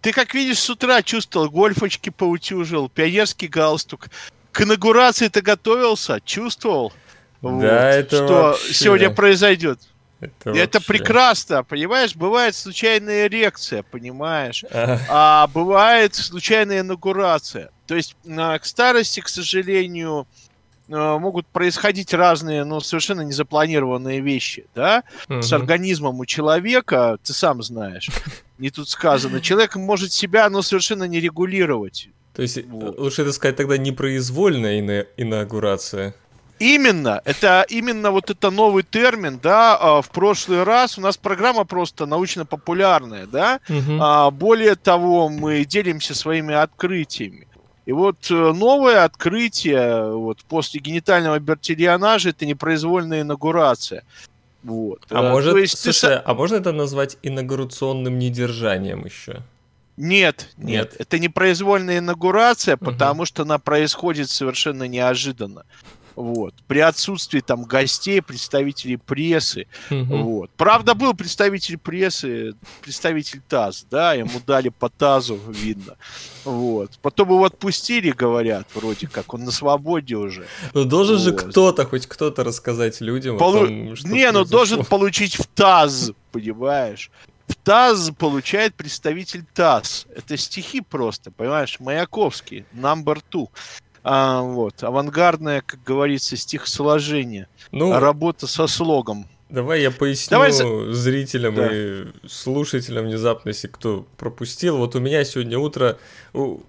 Ты, как видишь, с утра чувствовал, гольфочки поутюжил, пионерский галстук. К инаугурации ты готовился, чувствовал? Да, вот, это Что вообще... сегодня произойдет. Это, Это вообще- прекрасно, понимаешь? Бывает случайная эрекция, понимаешь? А, бывает случайная инаугурация. То есть а, к старости, к сожалению, могут происходить разные, но совершенно незапланированные вещи, да? С мгм. организмом у человека, ты сам знаешь, не тут сказано, человек может себя, но совершенно не регулировать. То есть, Вот. лучше это сказать тогда непроизвольная ина- инаугурация. Именно, это именно вот это новый термин, да, а, в прошлый раз у нас программа просто научно-популярная, да. А, более того, мы делимся своими открытиями. И вот э, новое открытие вот, после генитального бертерианажа это непроизвольная инаугурация. Вот. А Э, может, есть ты слушай, са- а можно это назвать инаугурационным недержанием еще? Нет, нет, Нет. это непроизвольная инаугурация, Мгм. потому что она происходит совершенно неожиданно. Вот. При отсутствии там гостей, представителей прессы. Мгм. Вот. Правда, был представитель прессы, представитель ТАСС, да, ему дали по ТАЗу, видно. Вот. Потом его отпустили, говорят, вроде как, он на свободе уже. Ну должен же Вот. кто-то, хоть кто-то рассказать людям Полу- о том, что Не, ну произошло. должен получить в ТАЗ, понимаешь? В ТАЗ получает представитель ТАСС. Это стихи просто, понимаешь, Маяковский, number two. А, вот, авангардное, как говорится, стихосложение. Ну, Работа со слогом. давай я поясню Давай зрителям Да. и слушателям внезапно, если кто пропустил. Вот у меня сегодня утро... У...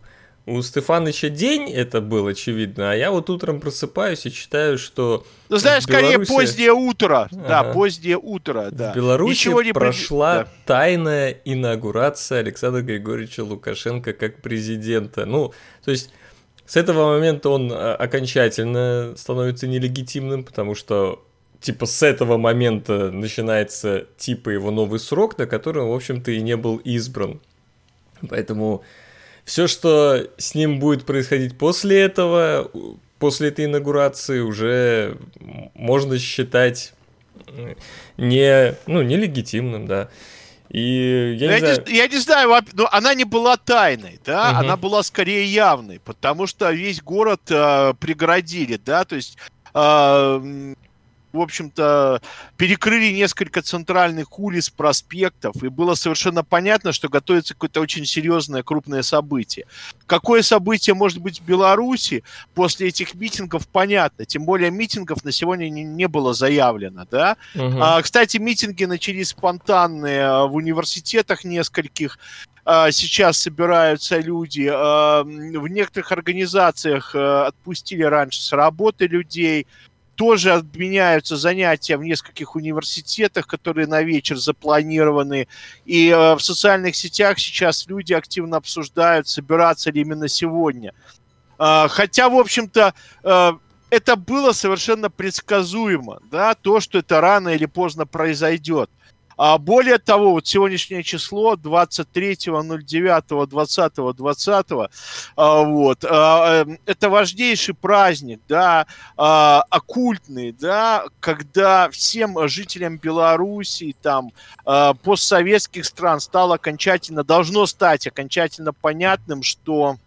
У Стефаныча день это был, очевидно, а я вот утром просыпаюсь и читаю, что Ну, знаешь, В скорее Беларуси- позднее утро. Да, Ага. позднее утро, да. в Беларуси Ничего не прошла да. тайная инаугурация Александра Григорьевича Лукашенко как президента. Ну, то есть с этого момента он а, окончательно становится нелегитимным, потому что типа с этого момента начинается типа его новый срок, на который в общем-то, и не был избран. Поэтому все, что с ним будет происходить после этого, после этой инаугурации, уже можно считать не, ну, нелегитимным, да. И я Ну, не Я знаю... не, я не знаю, но она не была тайной, да, Мгм. она была скорее явной, потому что весь город э, преградили, да, то есть, э, в общем-то, перекрыли несколько центральных улиц, проспектов, и было совершенно понятно, что готовится какое-то очень серьезное крупное событие. Какое событие может быть в Беларуси после этих митингов, понятно, тем более митингов на сегодня не, не было заявлено, да, Мгм. а, кстати, митинги начались спонтанные а, в университетах нескольких. А, Сейчас собираются люди. а, В некоторых организациях отпустили раньше с работы людей. Тоже отменяются занятия в нескольких университетах, которые на вечер запланированы. И а, в социальных сетях сейчас люди активно обсуждают, собираться ли именно сегодня. А, Хотя, в общем-то, а, это было совершенно предсказуемо, да, то, что это рано или поздно произойдет. А более того, вот сегодняшнее число 23.09.20.20, а, вот, а, э, это важнейший праздник, да, а, оккультный, да, когда всем жителям Беларуси, там, постсоветских стран стало окончательно, должно стать окончательно понятным, что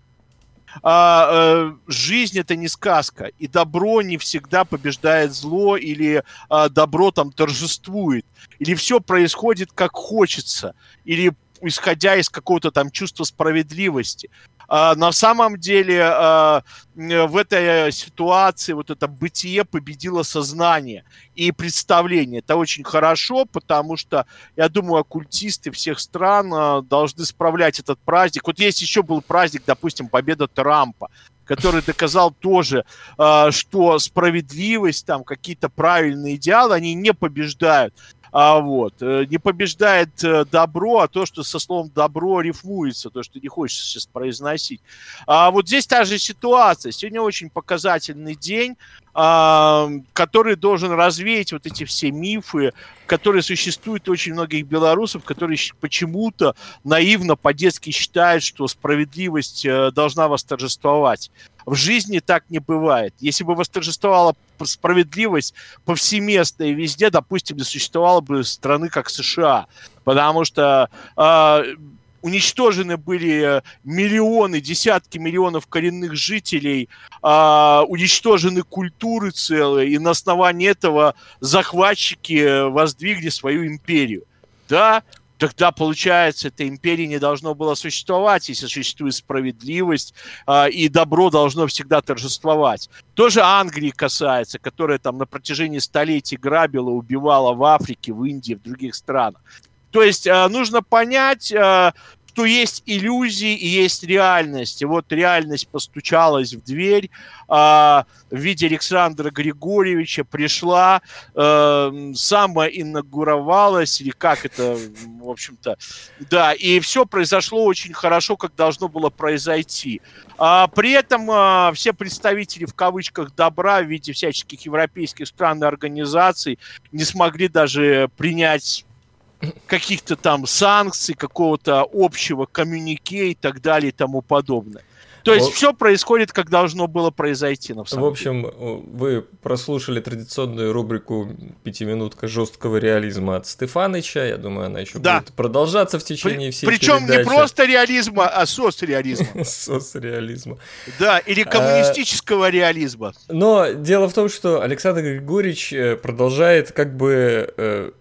а, э, жизнь это не сказка, и добро не всегда побеждает зло, или а, добро там торжествует, или все происходит как хочется, или исходя из какого-то там чувства справедливости. А, на самом деле а, в этой ситуации вот это бытие победило сознание и представление. Это очень хорошо, потому что, я думаю, оккультисты всех стран а, должны справлять этот праздник. Вот есть еще был праздник, допустим, победа Трампа, который доказал тоже, а, что справедливость, там какие-то правильные идеалы, они не побеждают. А вот, э, не побеждает э, добро, а то, что со словом добро рифмуется, то, что не хочется сейчас произносить. А вот здесь та же ситуация. Сегодня очень показательный день, а, который должен развеять вот эти все мифы, которые существуют у очень многих белорусов, которые почему-то наивно по-детски считают, что справедливость э, должна восторжествовать. В жизни так не бывает. Если бы восторжествовала справедливость повсеместно и везде, допустим, не существовало бы страны, как США. Потому что э, уничтожены были миллионы, десятки миллионов коренных жителей, а, уничтожены культуры целые, и на основании этого захватчики воздвигли свою империю. Да, тогда, получается, этой империи не должно было существовать, если существует справедливость, э, и добро должно всегда торжествовать. Тоже Англии касается, которая там на протяжении столетий грабила, убивала в Африке, в Индии, в других странах. То есть э, нужно понять, э, что есть иллюзии и есть реальность. И вот реальность постучалась в дверь э, в виде Александра Григорьевича, пришла, э, самоинаугуровалась, или как это, в общем-то, да, и все произошло очень хорошо, как должно было произойти. А, при этом а, все представители в кавычках добра в виде всяческих европейских стран и организаций не смогли даже принять каких-то там санкций, какого-то общего коммюнике и так далее и тому подобное. То есть вот. все происходит, как должно было произойти. На самом в общем, деле. вы прослушали традиционную рубрику «Пятиминутка жесткого реализма» от Стефаныча. Я думаю, она еще да. будет продолжаться в течение При, всей Причем передачи. не просто реализма, а соцреализма. Соцреализма. Да, или а, коммунистического реализма. Но дело в том, что Александр Григорьевич э, продолжает как бы э,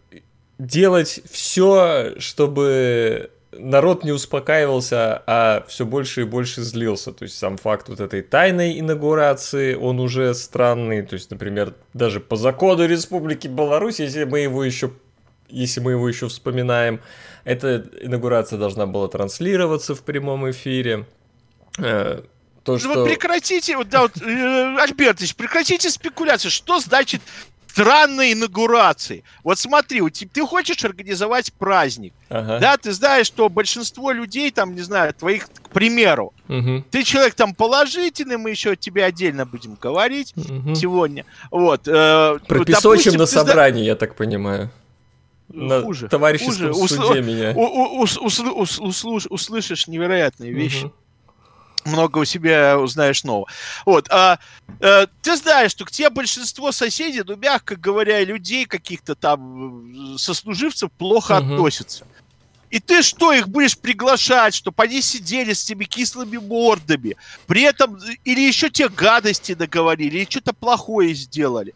делать все, чтобы народ не успокаивался, а все больше и больше злился. То есть сам факт вот этой тайной инаугурации, он уже странный. То есть, например, даже по закону Республики Беларусь, если мы его еще если мы его еще вспоминаем, эта инаугурация должна была транслироваться в прямом эфире. Э, то, ну, что... Вы прекратите, вот, да, вот, э, Альбертович, прекратите спекуляцию. Что значит странной инаугурации. Вот смотри, у тебя, ты хочешь организовать праздник, ага. да, ты знаешь, что большинство людей, там, не знаю, твоих, к примеру, угу. ты человек там положительный, мы еще тебе отдельно будем говорить угу. сегодня. Вот. Э, Пропесочим на собрании, я так понимаю. На хуже, товарищеском хуже. суде Усл... меня. У, у, услыш, услышишь невероятные вещи. Угу много у себя узнаешь нового. Вот, а, а, ты знаешь, что к тебе большинство соседей, ну, мягко говоря, людей каких-то там сослуживцев плохо угу. относятся. И ты что, их будешь приглашать, чтобы они сидели с теми кислыми мордами, при этом или еще те гадости договорили, или что-то плохое сделали.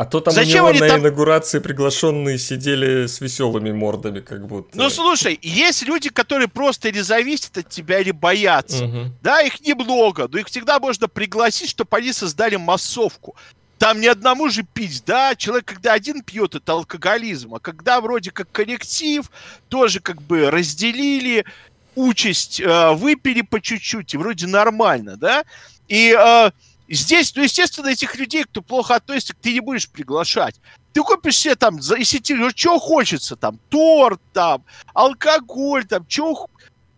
А то там Зачем у него на там... инаугурации приглашенные сидели с веселыми мордами, как будто. Ну слушай, есть люди, которые просто или зависят от тебя, или боятся. Угу. Да, их немного, но их всегда можно пригласить, чтобы они создали массовку. Там ни одному же пить, да, человек, когда один пьет, это алкоголизм, а когда вроде как коллектив, тоже как бы разделили участь, э, выпили по чуть-чуть, и вроде нормально, да, и э, Здесь, ну, естественно, этих людей, кто плохо относится, ты не будешь приглашать. Ты купишь себе там, если тебе, что хочется, там, торт, там, алкоголь, там, что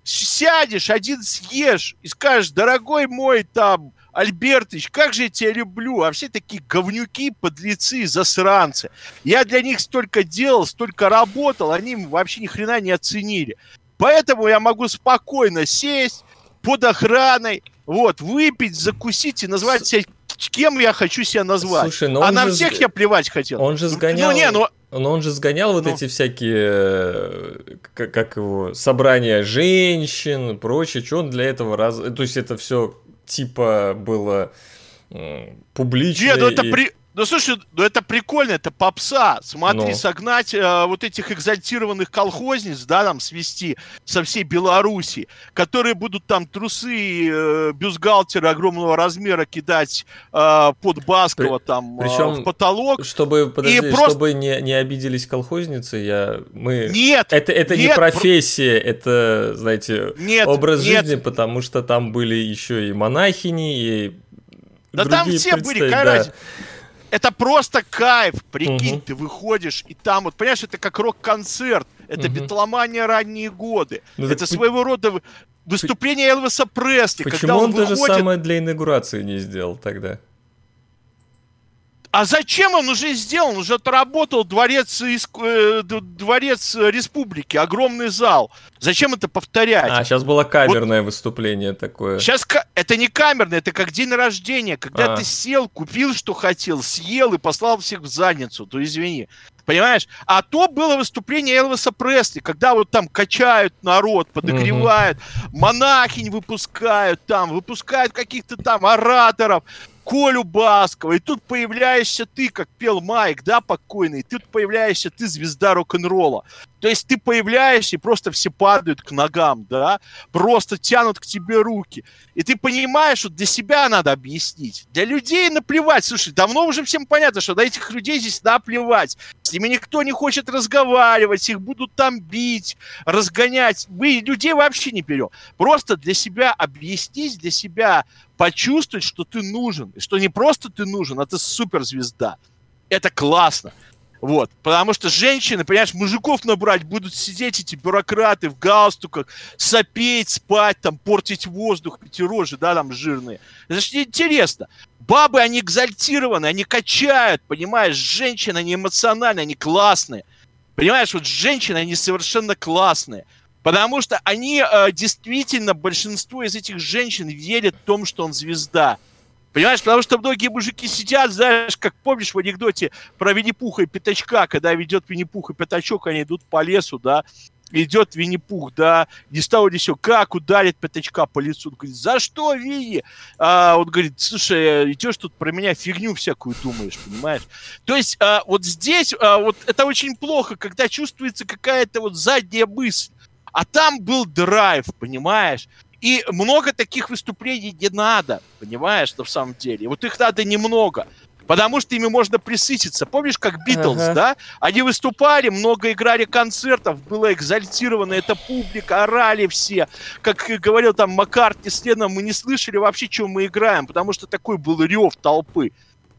сядешь, один съешь и скажешь, дорогой мой, там, Альбертыч, как же я тебя люблю, а все такие говнюки, подлецы, засранцы. Я для них столько делал, столько работал, они вообще ни хрена не оценили. Поэтому я могу спокойно сесть под охраной, вот, выпить, закусить и назвать себя кем я хочу себя назвать. Слушай, но а на же... всех я плевать хотел. Он же ну, сгонял... Ну, не, ну... Но он же сгонял вот ну... эти всякие, как, как его, собрания женщин, прочее, что он для этого раз... То есть это все типа было публично. Нет, ну это и... при... Ну, слушай, ну это прикольно, это попса. Смотри, ну. согнать э, вот этих экзальтированных колхозниц, да, там, свести со всей Беларуси, которые будут там трусы, э, бюстгальтеры огромного размера кидать э, под Баскова При, там причем, э, в потолок. Чтобы, подожди, и просто... чтобы не, не обиделись колхозницы, я... Мы... Нет! Это, это нет, не профессия, про... это, знаете, нет, образ нет. жизни, потому что там были еще и монахини, и да там все были, какая да. разница? Это просто кайф. Прикинь, угу. ты выходишь, и там, вот, понимаешь, это как рок-концерт. Это угу. битломания ранние годы. Ну, это своего по... рода выступление Элвиса Пресли. Почему он, он выходит... то же самое для инаугурации не сделал тогда? А зачем он уже сделан? Уже отработал дворец, э, дворец республики, огромный зал. Зачем это повторять? А, сейчас было камерное вот, выступление такое. Сейчас это не камерное, это как день рождения, когда а. ты сел, купил, что хотел, съел и послал всех в задницу. То извини. Понимаешь? А то было выступление Элвиса Пресли, когда вот там качают народ, подогревают, угу. монахинь выпускают там, выпускают каких-то там ораторов, Колю Баскова, и тут появляешься ты, как пел Майк, да, покойный, тут появляешься ты, звезда рок-н-ролла. То есть ты появляешься, и просто все падают к ногам, да, просто тянут к тебе руки. И ты понимаешь, что для себя надо объяснить. Для людей наплевать. Слушай, давно уже всем понятно, что до этих людей здесь наплевать. С ними никто не хочет разговаривать, их будут там бить, разгонять. Мы людей вообще не берем. Просто для себя объяснить, для себя почувствовать, что ты нужен. И что не просто ты нужен, а ты суперзвезда. Это классно. Вот. Потому что женщины, понимаешь, мужиков набрать будут сидеть эти бюрократы в галстуках, сопеть, спать, там, портить воздух, пятирожи, да, там, жирные. Это же интересно. Бабы, они экзальтированы, они качают, понимаешь, женщины, они эмоциональные, они классные. Понимаешь, вот женщины, они совершенно классные. Потому что они э, действительно, большинство из этих женщин верят в том, что он звезда. Понимаешь, потому что многие мужики сидят, знаешь, как помнишь в анекдоте про Винни-Пуха и Пятачка, когда ведет Винни-Пух и Пятачок, они идут по лесу, да, идет Винни-Пух, да, не стало ни все, как ударит Пятачка по лицу. Он говорит, за что, Винни? А он говорит, слушай, идешь тут про меня фигню всякую думаешь, понимаешь? То есть а, вот здесь а, вот это очень плохо, когда чувствуется какая-то вот задняя мысль. А там был драйв, понимаешь? И много таких выступлений не надо, понимаешь, в самом деле. Вот их надо немного. Потому что ими можно присытиться. Помнишь, как Битлз, ага. да? Они выступали, много играли концертов, была экзальтирована эта публика, орали все. Как говорил там Маккартни с Леном, мы не слышали вообще, чем мы играем, потому что такой был рев толпы.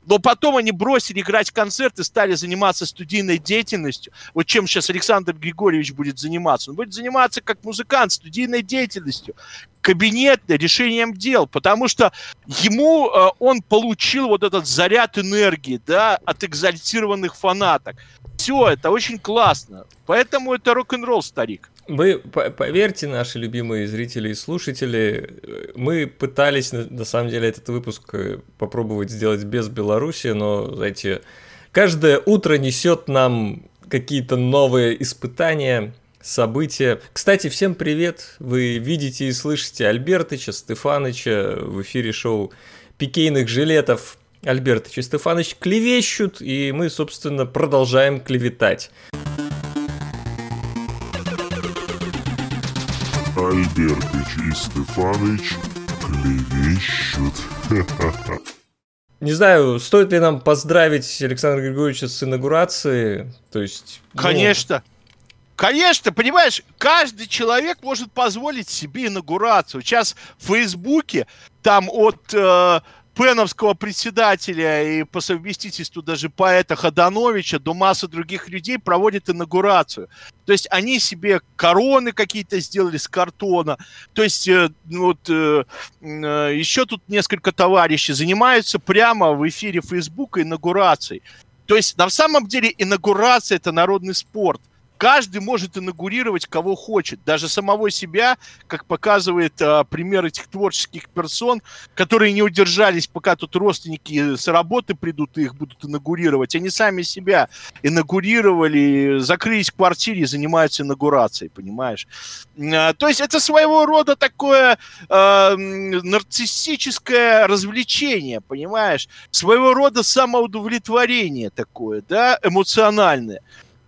Но потом они бросили играть концерты, стали заниматься студийной деятельностью. Вот чем сейчас Александр Григорьевич будет заниматься? Он будет заниматься как музыкант студийной деятельностью, кабинетной, решением дел, потому что ему э, он получил вот этот заряд энергии, да, от экзальтированных фанаток. Все, это очень классно. Поэтому это рок-н-ролл, старик. Вы поверьте, наши любимые зрители и слушатели, мы пытались на самом деле этот выпуск э, попробовать сделать без Беларуси, но, знаете, каждое утро несет нам какие-то новые испытания, события. Кстати, всем привет! Вы видите и слышите Альбертыча, Стефаныча в эфире шоу «Пикейных жилетов». Альбертыч и Стефаныч клевещут, и мы, собственно, продолжаем клеветать. Альбертыч и Стефаныч клевещут. Не знаю, стоит ли нам поздравить Александра Григорьевича с инаугурацией, то есть... Ну... Конечно. Конечно, понимаешь, каждый человек может позволить себе инаугурацию. Сейчас в Фейсбуке там от э, пеновского председателя и по совместительству даже поэта Ходановича до массы других людей проводят инаугурацию. То есть они себе короны какие-то сделали с картона. То есть э, ну вот э, э, еще тут несколько товарищей занимаются прямо в эфире Фейсбука инаугурацией. То есть на самом деле инаугурация это народный спорт каждый может инаугурировать кого хочет, даже самого себя, как показывает а, пример этих творческих персон, которые не удержались, пока тут родственники с работы придут и их будут инаугурировать. Они сами себя инаугурировали, закрылись в квартире и занимаются инаугурацией, понимаешь? А, то есть это своего рода такое а, нарциссическое развлечение, понимаешь? Своего рода самоудовлетворение такое, да, эмоциональное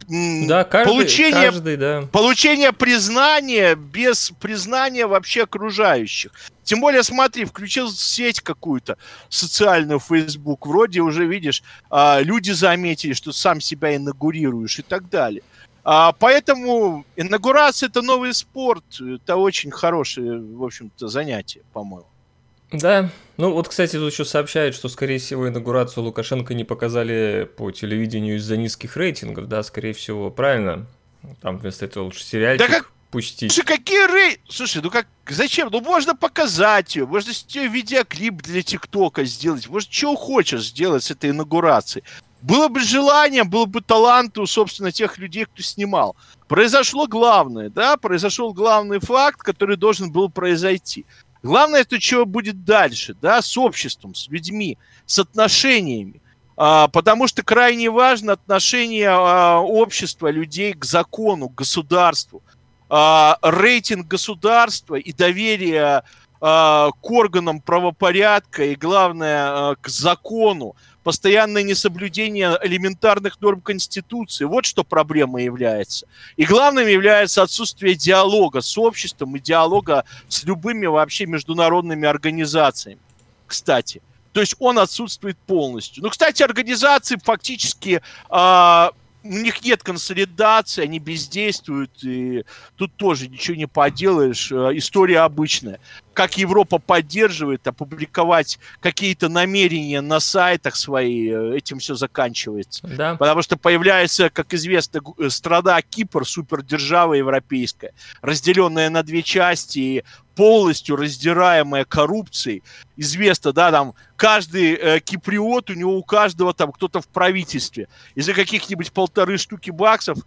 да, каждый, получение, каждый, да. получение признания без признания вообще окружающих. Тем более, смотри, включил сеть какую-то социальную, Facebook, вроде уже, видишь, а, люди заметили, что сам себя инаугурируешь и так далее. А, поэтому инаугурация – это новый спорт, это очень хорошее, в общем-то, занятие, по-моему. Да, ну вот, кстати, тут еще сообщают, что, скорее всего, инаугурацию Лукашенко не показали по телевидению из-за низких рейтингов, да, скорее всего, правильно. Там вместо этого лучше сериальчик. Да как, пустить. Слушай, какие рей... Слушай, ну как, зачем? Ну можно показать ее, можно с нее видеоклип для ТикТока сделать, может, что хочешь сделать с этой инаугурацией. Было бы желание, было бы талант у, собственно, тех людей, кто снимал. Произошло главное, да, произошел главный факт, который должен был произойти. Главное, это что будет дальше, да, с обществом, с людьми, с отношениями. А, потому что крайне важно отношение а, общества, людей к закону, к государству. А, рейтинг государства и доверие а, к органам правопорядка и, главное, а, к закону постоянное несоблюдение элементарных норм Конституции. Вот что проблема является. И главным является отсутствие диалога с обществом и диалога с любыми вообще международными организациями. Кстати. То есть он отсутствует полностью. Ну, кстати, организации фактически э, у них нет консолидации, они бездействуют, и тут тоже ничего не поделаешь. Э, история обычная. Как Европа поддерживает, опубликовать какие-то намерения на сайтах свои, э, этим все заканчивается. Да. Потому что появляется, как известно, э, страна Кипр, супердержава европейская, разделенная на две части, и полностью раздираемая коррупцией. Известно, да, там каждый э, киприот, у него у каждого там кто-то в правительстве. Из-за каких-нибудь полторы штуки баксов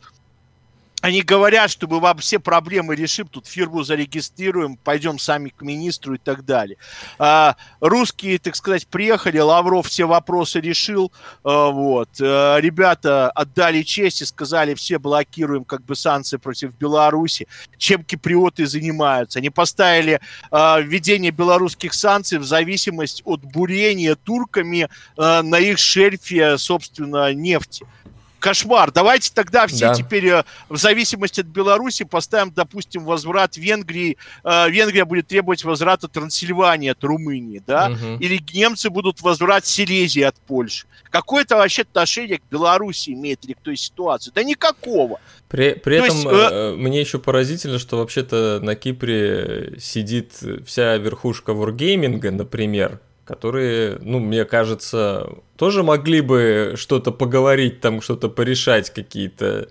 они говорят, что мы вам все проблемы решим, тут фирму зарегистрируем, пойдем сами к министру и так далее. А, русские, так сказать, приехали, Лавров все вопросы решил, а, вот. А, ребята отдали честь и сказали, все блокируем как бы санкции против Беларуси. Чем киприоты занимаются? Они поставили а, введение белорусских санкций в зависимость от бурения турками а, на их шельфе, собственно, нефти кошмар. Давайте тогда все да. теперь э, в зависимости от Беларуси поставим, допустим, возврат Венгрии. Э, Венгрия будет требовать возврата Трансильвании от Румынии, да? Угу. Или немцы будут возврат Силезии от Польши. Какое это вообще отношение к Беларуси имеет или к той ситуации? Да никакого. При, при этом есть, э... мне еще поразительно, что вообще-то на Кипре сидит вся верхушка Wargaming, например, которые, ну, мне кажется, тоже могли бы что-то поговорить, там что-то порешать, какие-то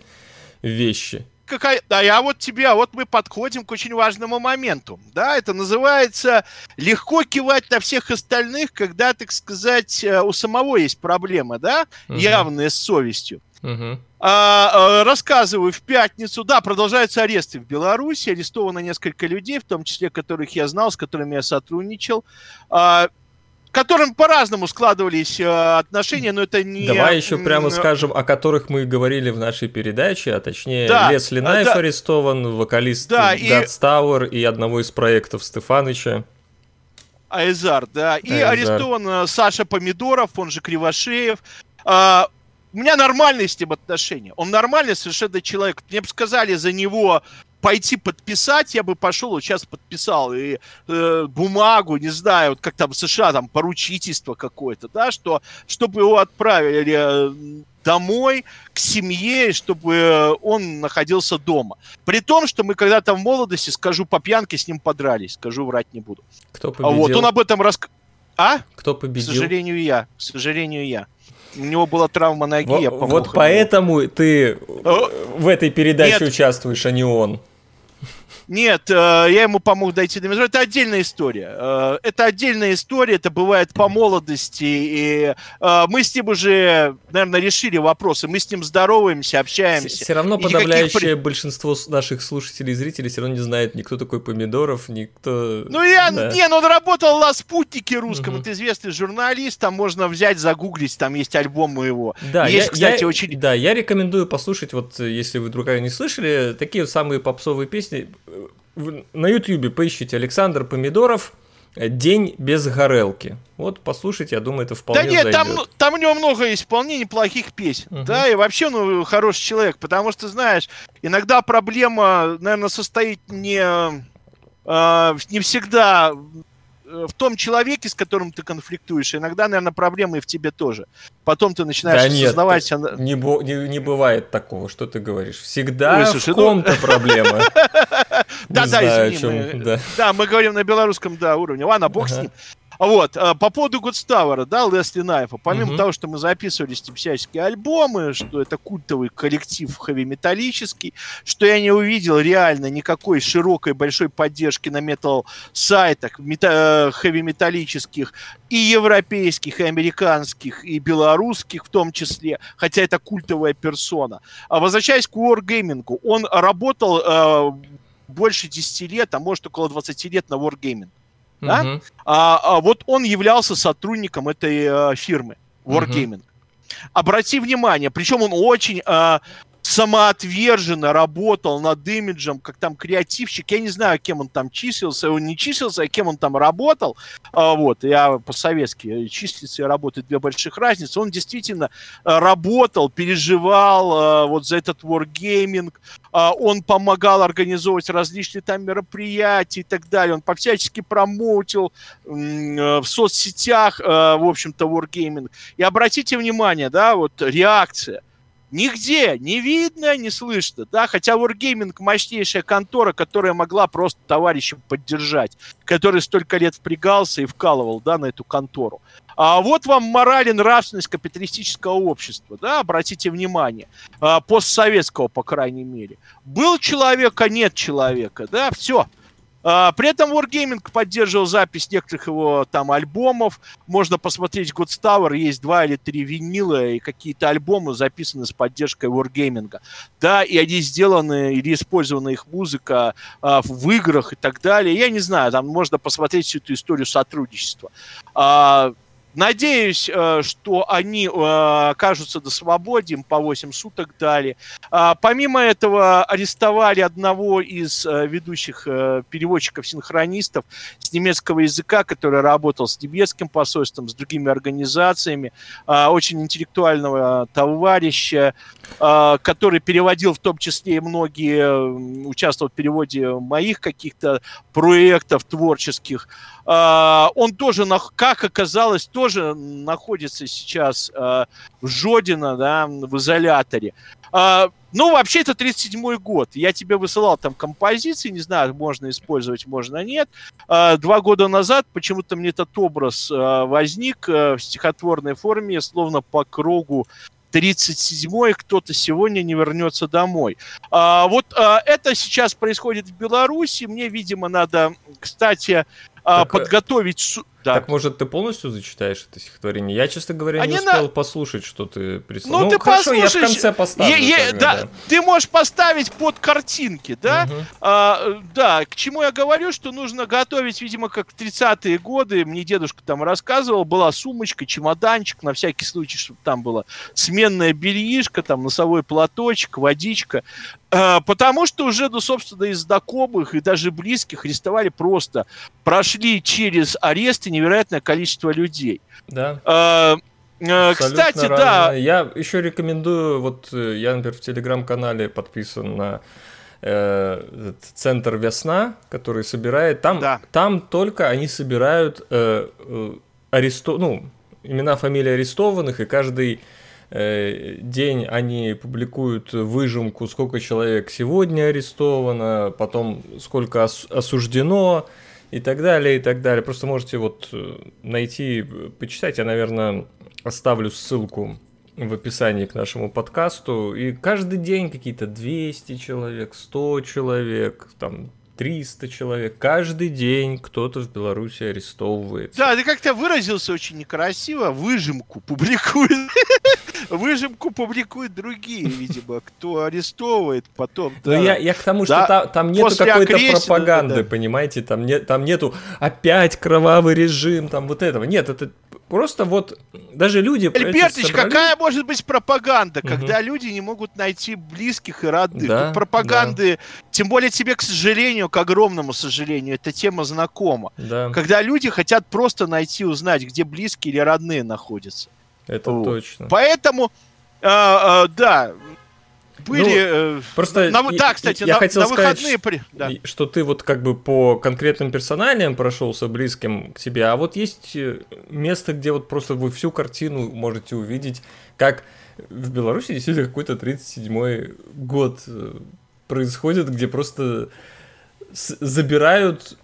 вещи. Какая... Да, я вот тебе, а вот мы подходим к очень важному моменту. Да, это называется легко кивать на всех остальных, когда, так сказать, э, у самого есть проблема, да, угу. явная с совестью. Угу. А, рассказываю, в пятницу, да, продолжаются аресты в Беларуси, арестовано несколько людей, в том числе которых я знал, с которыми я сотрудничал. А, которым по-разному складывались э, отношения, но это не... Давай еще прямо скажем, о которых мы говорили в нашей передаче, а точнее да, Лесли Найф да, арестован, вокалист да, God's Tower и одного из проектов Стефаныча. Айзар, да. И Айзар. арестован э, Саша Помидоров, он же Кривошеев. А, у меня нормальные с ним отношения. Он нормальный совершенно человек. Мне бы сказали за него пойти подписать, я бы пошел, вот сейчас подписал и э, бумагу, не знаю, вот как там в США, там поручительство какое-то, да, что, чтобы его отправили э, домой, к семье, чтобы он находился дома. При том, что мы когда-то в молодости, скажу, по пьянке с ним подрались, скажу, врать не буду. Кто победил? Вот, он об этом рас... А? Кто победил? К сожалению, я. К сожалению, я. У него была травма ноги, вот, я Вот поэтому ты в этой передаче Нет. участвуешь, а не он. Нет, э, я ему помог дойти до метро. Это отдельная история. Э, это отдельная история, это бывает по молодости. И э, мы с ним уже, наверное, решили вопросы. Мы с ним здороваемся, общаемся. Все равно подавляющее никаких... большинство наших слушателей и зрителей все равно не знает никто такой Помидоров, никто... Ну, я, да. не, ну он работал на «Спутнике» русском, угу. это известный журналист, там можно взять, загуглить, там есть альбом моего. Да, есть, я, кстати, я, очень... Да, я рекомендую послушать, вот если вы вдруг не слышали, такие вот самые попсовые песни на ютубе поищите Александр Помидоров День без горелки. Вот послушайте, я думаю, это вполне Да нет, там, там у него много есть вполне неплохих песен. Угу. Да, и вообще, ну, хороший человек. Потому что, знаешь, иногда проблема, наверное, состоит не, э, не всегда в том человеке, с которым ты конфликтуешь, иногда, наверное, проблемы и в тебе тоже. Потом ты начинаешь да осознавать... Нет, не, не, не бывает такого, что ты говоришь. Всегда Ой, слушай, в ну ком-то ну... проблема. Да, да, извини. Да, мы говорим на белорусском, уровне. Ладно, бог с ним. Вот, а, по поводу Гудставера, да, Лесли Найфа, помимо Мгм. того, что мы записывали с ним всяческие альбомы, что это культовый коллектив хэви-металлический, что я не увидел реально никакой широкой большой поддержки на метал-сайтах мета- э, хэви-металлических и европейских, и американских, и белорусских в том числе, хотя это культовая персона. А возвращаясь к Wargaming, он работал э, больше 10 лет, а может около 20 лет на Wargaming. Да? Мгм. А, а вот он являлся сотрудником этой э, фирмы Wargaming. Обрати внимание, причем он очень э, самоотверженно работал над имиджем, как там креативщик. Я не знаю, кем он там числился, он не числился, а кем он там работал. А, вот, я по-советски э, числиться и работать две больших разницы. Он действительно э, работал, переживал э, вот за этот Wargaming, а, он помогал организовывать различные там мероприятия и так далее. Он по-всячески промоутил в соцсетях, в общем-то, Wargaming. И обратите внимание, да, вот реакция. Нигде не видно, не слышно, да, хотя Wargaming мощнейшая контора, которая могла просто товарища поддержать, который столько лет впрягался и вкалывал, да, на эту контору. А вот вам мораль и нравственность капиталистического общества, да, обратите внимание, а, постсоветского, по крайней мере. Был человек, а нет человека, да, все. При этом Wargaming поддерживал запись некоторых его там альбомов. Можно посмотреть God Tower, есть два или три винила и какие-то альбомы записаны с поддержкой Wargaming. Да, и они сделаны или использована их музыка а, в играх и так далее. Я не знаю, там можно посмотреть всю эту историю сотрудничества. Надеюсь, э, что они э, окажутся до свободе, им по 8 суток дали. А, Помимо этого, арестовали одного из э, ведущих переводчиков-синхронистов с немецкого языка, который работал с немецким посольством, с другими организациями, а, очень интеллектуального товарища, а, который переводил в том числе и многие, участвовал в переводе моих каких-то проектов творческих. Он тоже, как оказалось, тоже находится сейчас а, в Жодино, да, в изоляторе. А, Ну, вообще, это 37-й год. Я тебе высылал там композиции, не знаю, можно использовать, можно нет. А, Два года назад почему-то мне этот образ а, возник а, в стихотворной форме, словно по кругу 37-й, кто-то сегодня не вернется домой. А, вот а, это сейчас происходит в Беларуси. Мне, видимо, надо, кстати, Так, э, подготовить... су- Да. Так, может, ты полностью зачитаешь это стихотворение? Я, честно говоря, А не не успел на- послушать, что ты прислал. Ну, ты хорошо, я в конце поставлю. Е- е- тогда, да, ты можешь поставить под картинки, да? Мгм. А, да, к чему я говорю, что нужно готовить, видимо, как в 30-е годы, мне дедушка там рассказывал, была сумочка, чемоданчик, на всякий случай, чтобы там было сменная бельишко, там носовой платочек, водичка. А, потому что уже, ну, собственно, из знакомых и даже близких арестовали просто. Прошли через аресты невероятное количество людей. Да. А, э, Абсолютно Кстати, да, разное. Я еще рекомендую, вот э, я, например, в телеграм-канале подписан на э, центр Весна, который собирает. Там, Да. там только они собирают э, э, аресто... ну, имена, фамилии арестованных, и каждый день они публикуют выжимку, сколько человек сегодня арестовано, потом сколько ос- осуждено и так далее, и так далее. Просто можете вот э, найти, э, почитать. Я, наверное, оставлю ссылку в описании к нашему подкасту. И каждый день какие-то 200 человек, 100 человек, там 300 человек. Каждый день кто-то в Беларуси арестовывается. Да, ты как-то выразился очень некрасиво. Выжимку публикует. Выжимку публикуют другие, видимо, кто арестовывает потом. Но да. Ну, я, я к тому, что Да, та- там нету какой-то пропаганды, да, да. понимаете? Там, не, там нету опять кровавый режим, там вот этого. Нет, это просто вот даже люди... эти Альбертович, собрались- какая может быть пропаганда, Мгм. когда люди не могут найти близких и родных? Да, Тут пропаганды, тем более тебе, к сожалению, к огромному сожалению, эта тема знакома. Да, Когда люди хотят просто найти, узнать, где близкие или родные находятся. это Вот. точно. Поэтому, а, а, да, были... э, Просто на я- да, кстати, я на, хотел на сказать, выходные... при- да. И Что ты вот как бы по конкретным персоналиям прошелся близким к себе, а вот есть э, место, где вот просто вы всю картину можете увидеть, как в Беларуси действительно какой-то 37-й год э, происходит, где просто забирают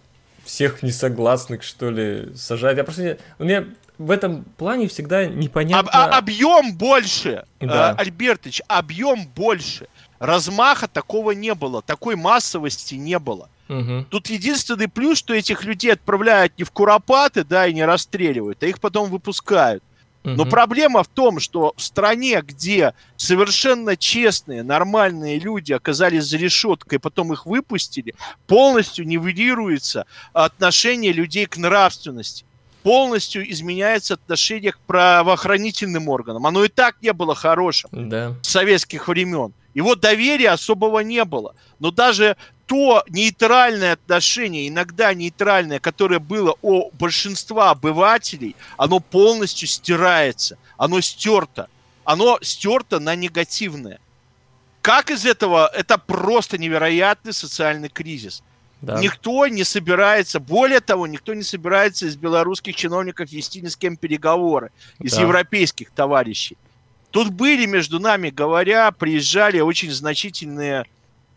всех несогласных, что ли, сажать. Я просто... Мне в этом плане всегда непонятно... Об, объем больше, Да. э, Альбертович, объем больше. Размаха такого не было, такой массовости не было. Мгм. Тут единственный плюс, что этих людей отправляют не в куропаты, да, и не расстреливают, а их потом выпускают. Но Мгм. проблема в том, что в стране, где совершенно честные, нормальные люди оказались за решеткой, потом их выпустили, полностью нивелируется отношение людей к нравственности. Полностью изменяется отношение к правоохранительным органам. Оно и так не было хорошим Да. с советских времен. Его доверия особого не было. Но даже то нейтральное отношение, иногда нейтральное, которое было у большинства обывателей, оно полностью стирается. Оно стерто. Оно стерто на негативное. Как из этого? Это просто невероятный социальный кризис. Да. Никто не собирается, более того, никто не собирается из белорусских чиновников вести ни с кем переговоры, из Да. европейских товарищей. Тут были между нами, говоря, приезжали очень значительные,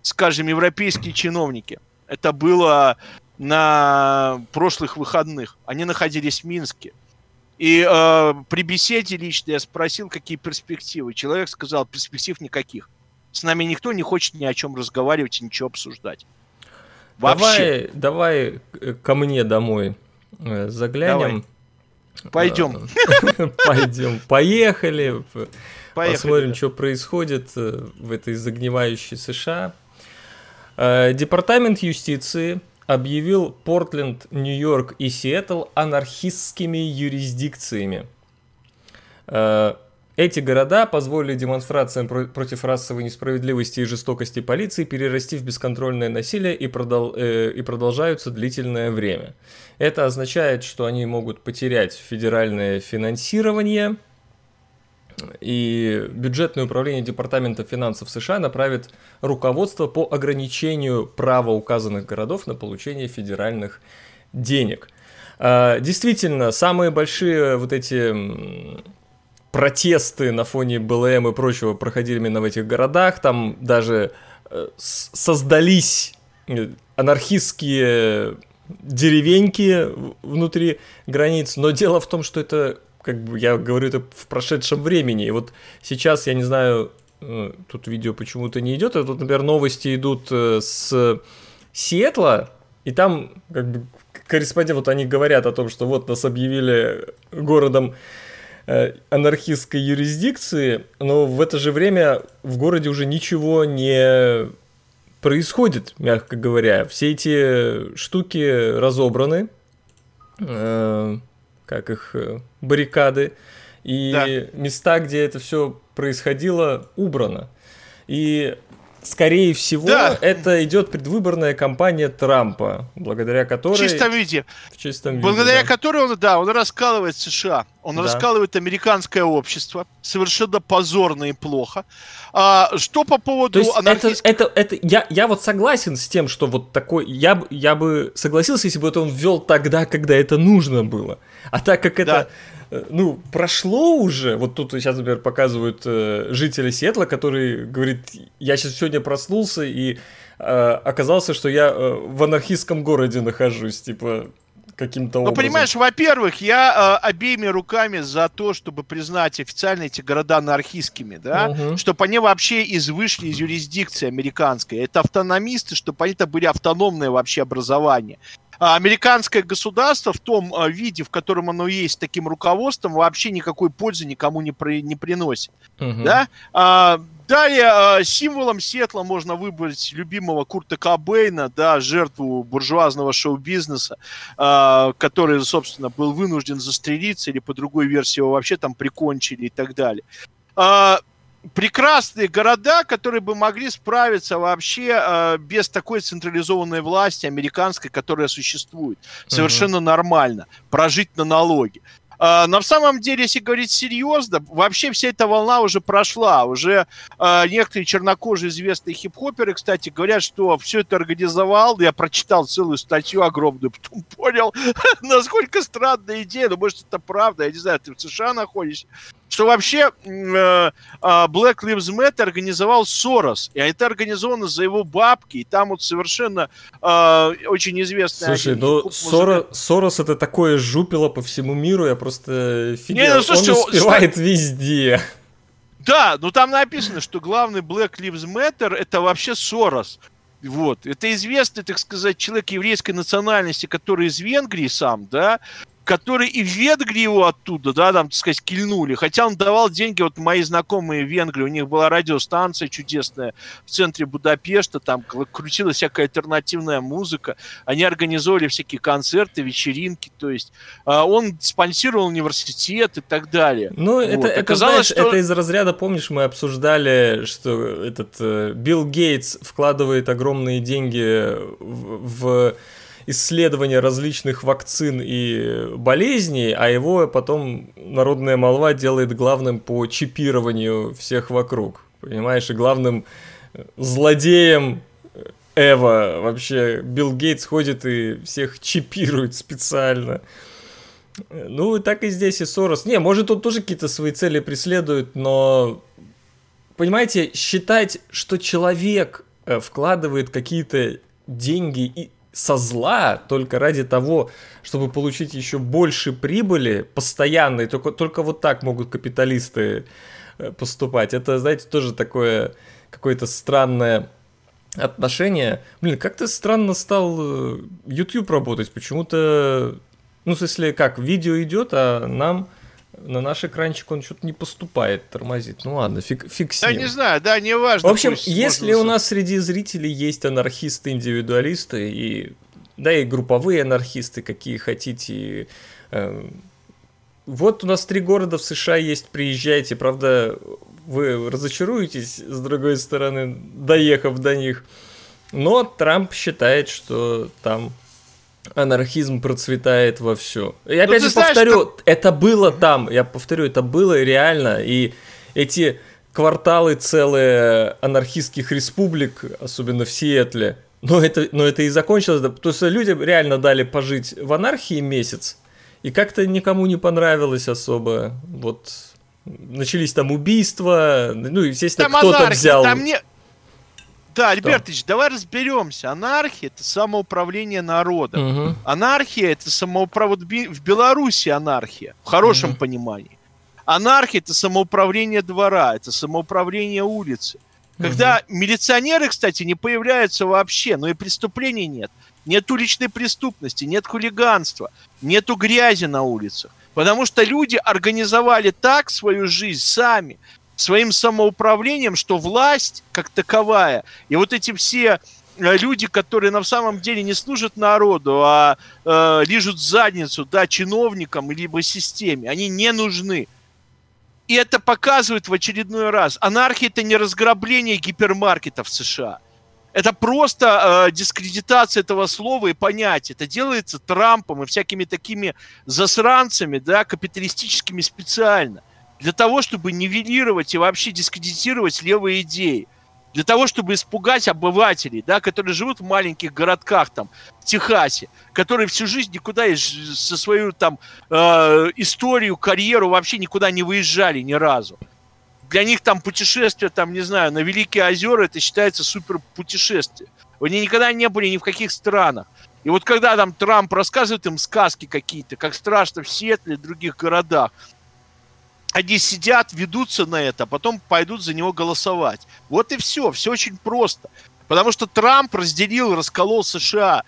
скажем, европейские чиновники. Это было на прошлых выходных. Они находились в Минске. И э, при беседе лично я спросил, какие перспективы. Человек сказал, перспектив никаких. С нами никто не хочет ни о чем разговаривать и ничего обсуждать. Вообще. Давай, давай э, ко мне домой э, заглянем. Пойдем. Э, Пойдем. Поехали. Поехали. Посмотрим, что происходит э, в этой загнивающей США. Департамент юстиции объявил Портленд, Нью-Йорк и Сиэтл анархистскими юрисдикциями. Эти города позволили демонстрациям про- против расовой несправедливости и жестокости полиции перерасти в бесконтрольное насилие и, продол- э, и продолжаются длительное время. Это означает, что они могут потерять федеральное финансирование, и бюджетное управление Департамента финансов США направит руководство по ограничению права указанных городов на получение федеральных денег. А, Действительно, самые большие вот эти протесты на фоне БЛМ и прочего проходили именно в этих городах. Там даже э, создались э, анархистские деревеньки внутри границ. Но дело в том, что это, как бы я говорю, это в прошедшем времени. И вот сейчас, я не знаю, э, тут видео почему-то не идет, а тут, например, новости идут с Сиэтла, и там как бы корреспондент, вот они говорят о том, что вот нас объявили городом анархистской юрисдикции, но в это же время в городе уже ничего не происходит, мягко говоря. Все эти штуки разобраны, э, как их, э, баррикады, и Да. места, где это все происходило, убрано. И скорее всего, Да. это идет предвыборная кампания Трампа, благодаря В которой... чистом виде. в чистом виде, Благодаря да. которой он, да, он раскалывает США. Он Да. раскалывает американское общество. Совершенно позорно и плохо. А, что по поводу То есть это, анархистских- это, это я, я вот согласен с тем, что вот такой, я, я бы согласился, если бы это он ввел тогда, когда это нужно было. А так как это, ну, прошло уже, вот тут сейчас, например, показывают э, жители Сиэтла, который говорит, я сейчас сегодня проснулся и э, оказался, что я э, в анархистском городе нахожусь, типа, каким-то Ну, образом. понимаешь, во-первых, я э, обеими руками за то, чтобы признать официально эти города анархистскими, да, Мгм. чтобы они вообще из вышли из юрисдикции американской. Это автономисты, чтобы они-то были автономные вообще образования. А американское государство в том э, виде, в котором оно есть, таким руководством, вообще никакой пользы никому не, при- не приносит. Мгм. Да? А, далее, а, символом Сетла можно выбрать любимого Курта Кобейна, да, жертву буржуазного шоу-бизнеса, а, который, собственно, был вынужден застрелиться, или по другой версии его вообще там прикончили и так далее. А, прекрасные города, которые бы могли справиться вообще а, без такой централизованной власти американской, которая существует. Совершенно нормально. Прожить на налоги. А, на самом деле, если говорить серьезно, вообще вся эта волна уже прошла. Уже а, некоторые чернокожие известные хип-хоперы, кстати, говорят, что все это организовал. Я прочитал целую статью огромную, потом понял, насколько странная идея. Но может это правда, я не знаю, ты в США находишься. Что вообще э, а, Black Lives Matter организовал Сорос, и это организовано за его бабки, и там вот совершенно э, очень известный... Слушай, ну Сорос, Сорос это такое жупило по всему миру, я просто фигел. Не, ну, слушай, он успевает что... везде. Да, но там написано, что главный Black Lives Matter это вообще Сорос. Вот. Это известный, так сказать, человек еврейской национальности, который из Венгрии сам, да, который и в Венгрии его оттуда, да, там, так сказать, кильнули. Хотя он давал деньги, вот мои знакомые в Венгрии, у них была радиостанция чудесная в центре Будапешта, там крутилась всякая альтернативная музыка, они организовывали всякие концерты, вечеринки, то есть а, он спонсировал университет и так далее. Ну, вот. это, это, Оказалось, знаешь, что... это из разряда, помнишь, мы обсуждали, что этот э, Билл Гейтс вкладывает огромные деньги в, в исследования различных вакцин и болезней, а его потом народная молва делает главным по чипированию всех вокруг. Понимаешь, и главным э, злодеем Эва вообще Билл Гейтс ходит и всех чипирует специально. Ну, так и здесь и Сорос. Не, может, он тоже какие-то свои цели преследует, но... Понимаете, считать, что человек э, вкладывает какие-то деньги и со зла только ради того, чтобы получить еще больше прибыли постоянной, только, только вот так могут капиталисты э, поступать. Это, знаете, тоже такое какое-то странное отношение. Блин, как то странно стал э, YouTube работать. Почему-то, ну, в смысле, как, видео идет, а нам на наш экранчик он что-то не поступает, тормозит. Ну ладно, фиг, фиг с ним. Да не знаю, да, не важно. В общем, если у нас среди зрителей есть анархисты-индивидуалисты, и да и групповые анархисты, какие хотите, э, вот у нас три города в США есть, приезжайте. Правда, вы разочаруетесь, с другой стороны, доехав до них. Но Трамп считает, что там анархизм процветает во все. И опять ну, же повторю, что... это было там, я повторю, это было реально, и эти кварталы целые анархистских республик, особенно в Сиэтле, но это, но это и закончилось, то есть люди реально дали пожить в анархии месяц, и как-то никому не понравилось особо, вот начались там убийства, ну, естественно, кто-то взял... Там не... Да, Альбертович, давай разберемся. Анархия это самоуправление народа. Угу. Анархия это самоуправление в Беларуси анархия в хорошем угу. понимании. Анархия это самоуправление двора, это самоуправление улицы. Когда угу. милиционеры, кстати, не появляются вообще, но и преступлений нет. Нет уличной преступности, нет хулиганства, нету грязи на улицах. Потому что люди организовали так свою жизнь сами, своим самоуправлением, что власть как таковая, и вот эти все э, люди, которые на самом деле не служат народу, а э, лижут задницу, да, чиновникам либо системе, они не нужны. И это показывает в очередной раз. Анархия это не разграбление гипермаркетов в США. Это просто э, дискредитация этого слова и понятия. Это делается Трампом и всякими такими засранцами, да, капиталистическими специально для того, чтобы нивелировать и вообще дискредитировать левые идеи. Для того, чтобы испугать обывателей, да, которые живут в маленьких городках, там, в Техасе, которые всю жизнь никуда со свою там э, историю, карьеру вообще никуда не выезжали ни разу. Для них там путешествие, там, не знаю, на Великие озера, это считается супер путешествие. Они никогда не были ни в каких странах. И вот когда там Трамп рассказывает им сказки какие-то, как страшно в Сиэтле и других городах, они сидят, ведутся на это, а потом пойдут за него голосовать. Вот и все, все очень просто. Потому что Трамп разделил, расколол США.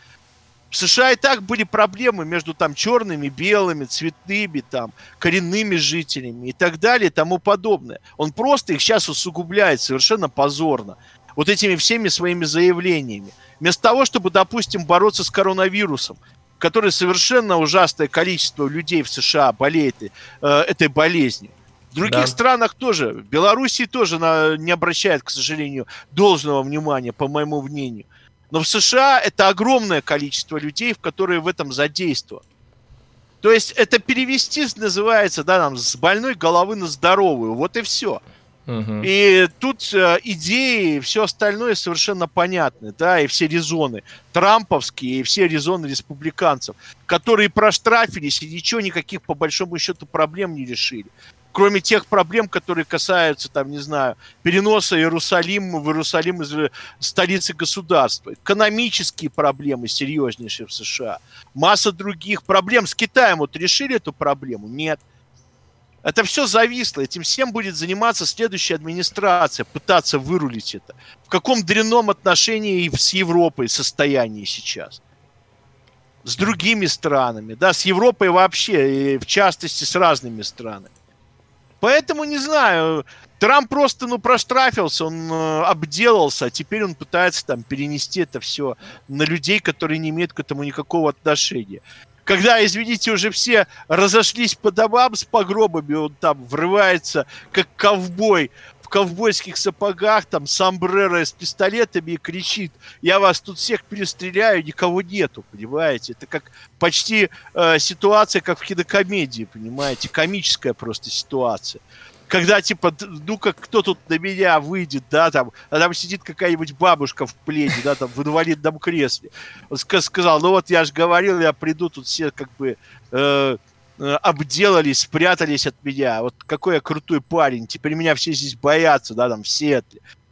В США и так были проблемы между там черными, белыми, цветными, там, коренными жителями и так далее и тому подобное. Он просто их сейчас усугубляет совершенно позорно. Вот этими всеми своими заявлениями. Вместо того, чтобы, допустим, бороться с коронавирусом, который совершенно ужасное количество людей в США болеет э, этой болезнью. В других да. странах тоже. В Белоруссии тоже на, не обращает, к сожалению, должного внимания, по моему мнению. Но в США это огромное количество людей, в которые в этом задействованы. То есть это перевести называется, да, там, с больной головы на здоровую. Вот и все. Угу. И тут э, идеи и все остальное совершенно понятны, да, и все резоны трамповские, и все резоны республиканцев, которые проштрафились и ничего, никаких по большому счету проблем не решили. Кроме тех проблем, которые касаются, там, не знаю, переноса Иерусалима в Иерусалим из э, столицы государства. Экономические проблемы серьезнейшие в США. Масса других проблем. С Китаем вот решили эту проблему? Нет. Это все зависло. Этим всем будет заниматься следующая администрация, пытаться вырулить это. В каком дрянном отношении с Европой состоянии сейчас? С другими странами, да, с Европой вообще, и в частности с разными странами. Поэтому, не знаю, Трамп просто, ну, проштрафился, он э, обделался, а теперь он пытается там перенести это все на людей, которые не имеют к этому никакого отношения. Когда, извините, уже все разошлись по домам с погробами, он там врывается, как ковбой, в ковбойских сапогах, там, сомбреро с пистолетами и кричит, я вас тут всех перестреляю, никого нету, понимаете? Это как почти э, ситуация, как в кинокомедии, понимаете? Комическая просто ситуация когда, типа, ну как кто тут на меня выйдет, да, там, а там сидит какая-нибудь бабушка в пледе, да, там, в инвалидном кресле. Он сказал, ну вот я же говорил, я приду, тут все как бы э, обделались, спрятались от меня. Вот какой я крутой парень, теперь меня все здесь боятся, да, там, все.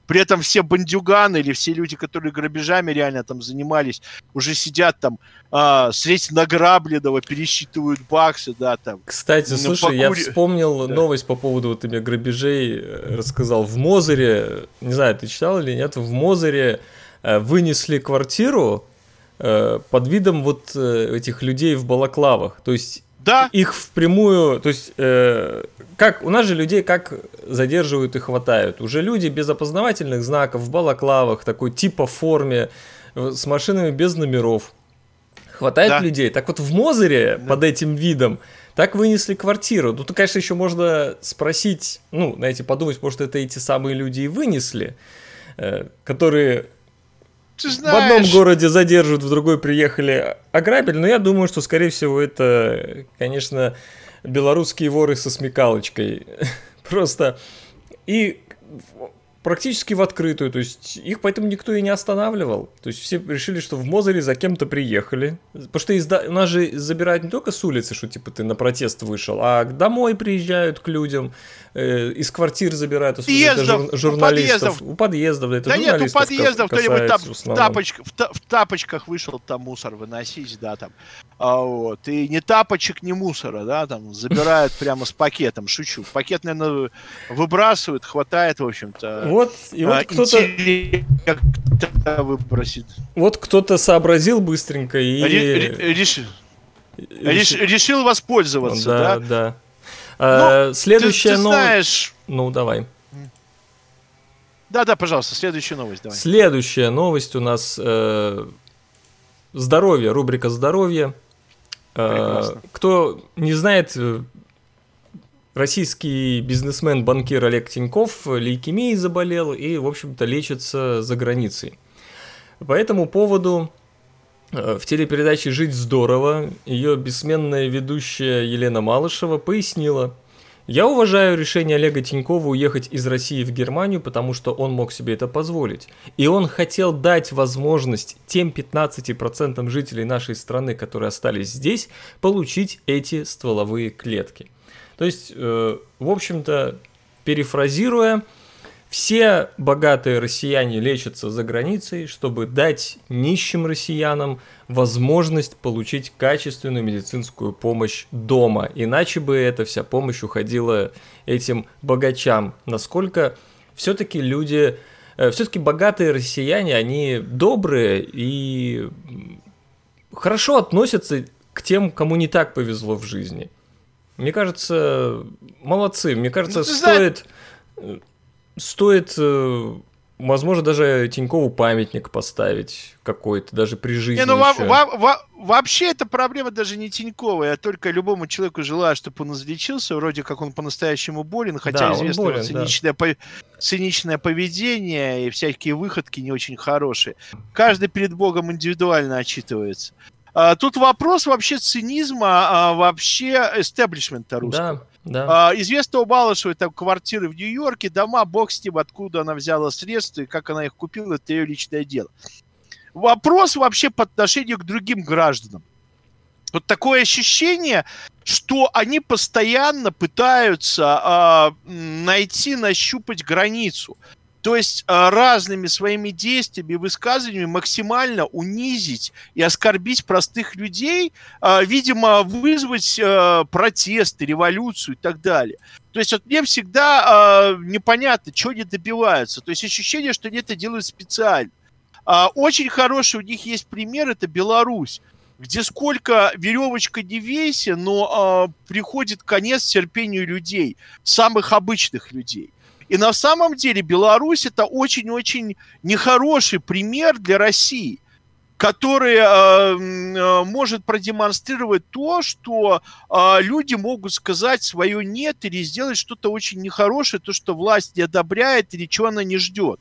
При этом все бандюганы или все люди, которые грабежами реально там занимались, уже сидят там а, средь награбленного, пересчитывают баксы, да, там. Кстати, ну, слушай, покури... я вспомнил да. новость по поводу вот этими грабежей, э, рассказал. В Мозере, не знаю, ты читал или нет, в Мозере э, вынесли квартиру э, под видом вот этих людей в балаклавах. То есть да. их впрямую, то есть э, как у нас же людей как задерживают и хватают. Уже люди без опознавательных знаков, в балаклавах, такой типа форме, с машинами без номеров. Хватает да. людей. Так вот в Мозере да. под этим видом так вынесли квартиру. Ну, то, конечно, еще можно спросить, ну, знаете, подумать, может, это эти самые люди и вынесли, э, которые ты знаешь... В одном городе задерживают, в другой приехали, ограбили. Но я думаю, что, скорее всего, это, конечно, белорусские воры со смекалочкой. Просто. И практически в открытую, то есть их поэтому никто и не останавливал. То есть все решили, что в Мозере за кем-то приехали. Потому что изда... нас же забирают не только с улицы, что типа ты на протест вышел, а домой приезжают к людям, э, из квартир забирают, подъездов, жур... журналистов. У подъездов. У подъездов это да нет, у подъездов кто-нибудь там в, тапоч... в, та... в тапочках вышел там мусор выносить, да, там. А, вот. И ни тапочек, ни мусора, да, там забирают прямо с пакетом, шучу. Пакет, наверное, выбрасывают, хватает, в общем-то вот, и вот а, кто-то... выбросит. Вот кто-то сообразил быстренько и... Решил. Решил, решил воспользоваться, да? Да, да. А, следующая ты, ты новость... знаешь... Ну, давай. Да-да, пожалуйста, следующая новость, давай. Следующая новость у нас э, здоровье, рубрика здоровье. Э, кто не знает, российский бизнесмен-банкир Олег Тиньков лейкемией заболел и, в общем-то, лечится за границей. По этому поводу э, в телепередаче «Жить здорово» ее бессменная ведущая Елена Малышева пояснила, «Я уважаю решение Олега Тинькова уехать из России в Германию, потому что он мог себе это позволить. И он хотел дать возможность тем 15% жителей нашей страны, которые остались здесь, получить эти стволовые клетки. То есть, э, в общем-то, перефразируя, все богатые россияне лечатся за границей, чтобы дать нищим россиянам возможность получить качественную медицинскую помощь дома. Иначе бы эта вся помощь уходила этим богачам. Насколько все-таки люди, э, все-таки богатые россияне, они добрые и хорошо относятся к тем, кому не так повезло в жизни. Мне кажется, молодцы. Мне кажется, ну, стоит, знаешь... стоит, э, возможно, даже Тинькову памятник поставить какой-то, даже при жизни. Не, ну во- во- во- вообще эта проблема даже не Тинькова. Я только любому человеку желаю, чтобы он излечился. Вроде как он по-настоящему болен, хотя да, известно болен, циничное, да. по- циничное поведение и всякие выходки не очень хорошие. Каждый перед Богом индивидуально отчитывается. А, тут вопрос вообще цинизма, а, вообще эстеблишмента русского. Да, да. А, известно у Балышевой там квартиры в Нью-Йорке, дома, бог с ним, откуда она взяла средства и как она их купила, это ее личное дело. Вопрос вообще по отношению к другим гражданам. Вот такое ощущение, что они постоянно пытаются э, найти, нащупать границу. То есть э, разными своими действиями и высказываниями максимально унизить и оскорбить простых людей, э, видимо, вызвать э, протесты, революцию и так далее. То есть вот мне всегда непонятно, чего они добиваются. То есть ощущение, что они это делают специально. Очень хороший у них есть пример, это Беларусь где сколько веревочка не вейся, но э, приходит конец терпению людей, самых обычных людей. И на самом деле Беларусь это очень-очень нехороший пример для России, который э, э, может продемонстрировать то, что э, люди могут сказать свое нет или сделать что-то очень нехорошее, то, что власть не одобряет или чего она не ждет.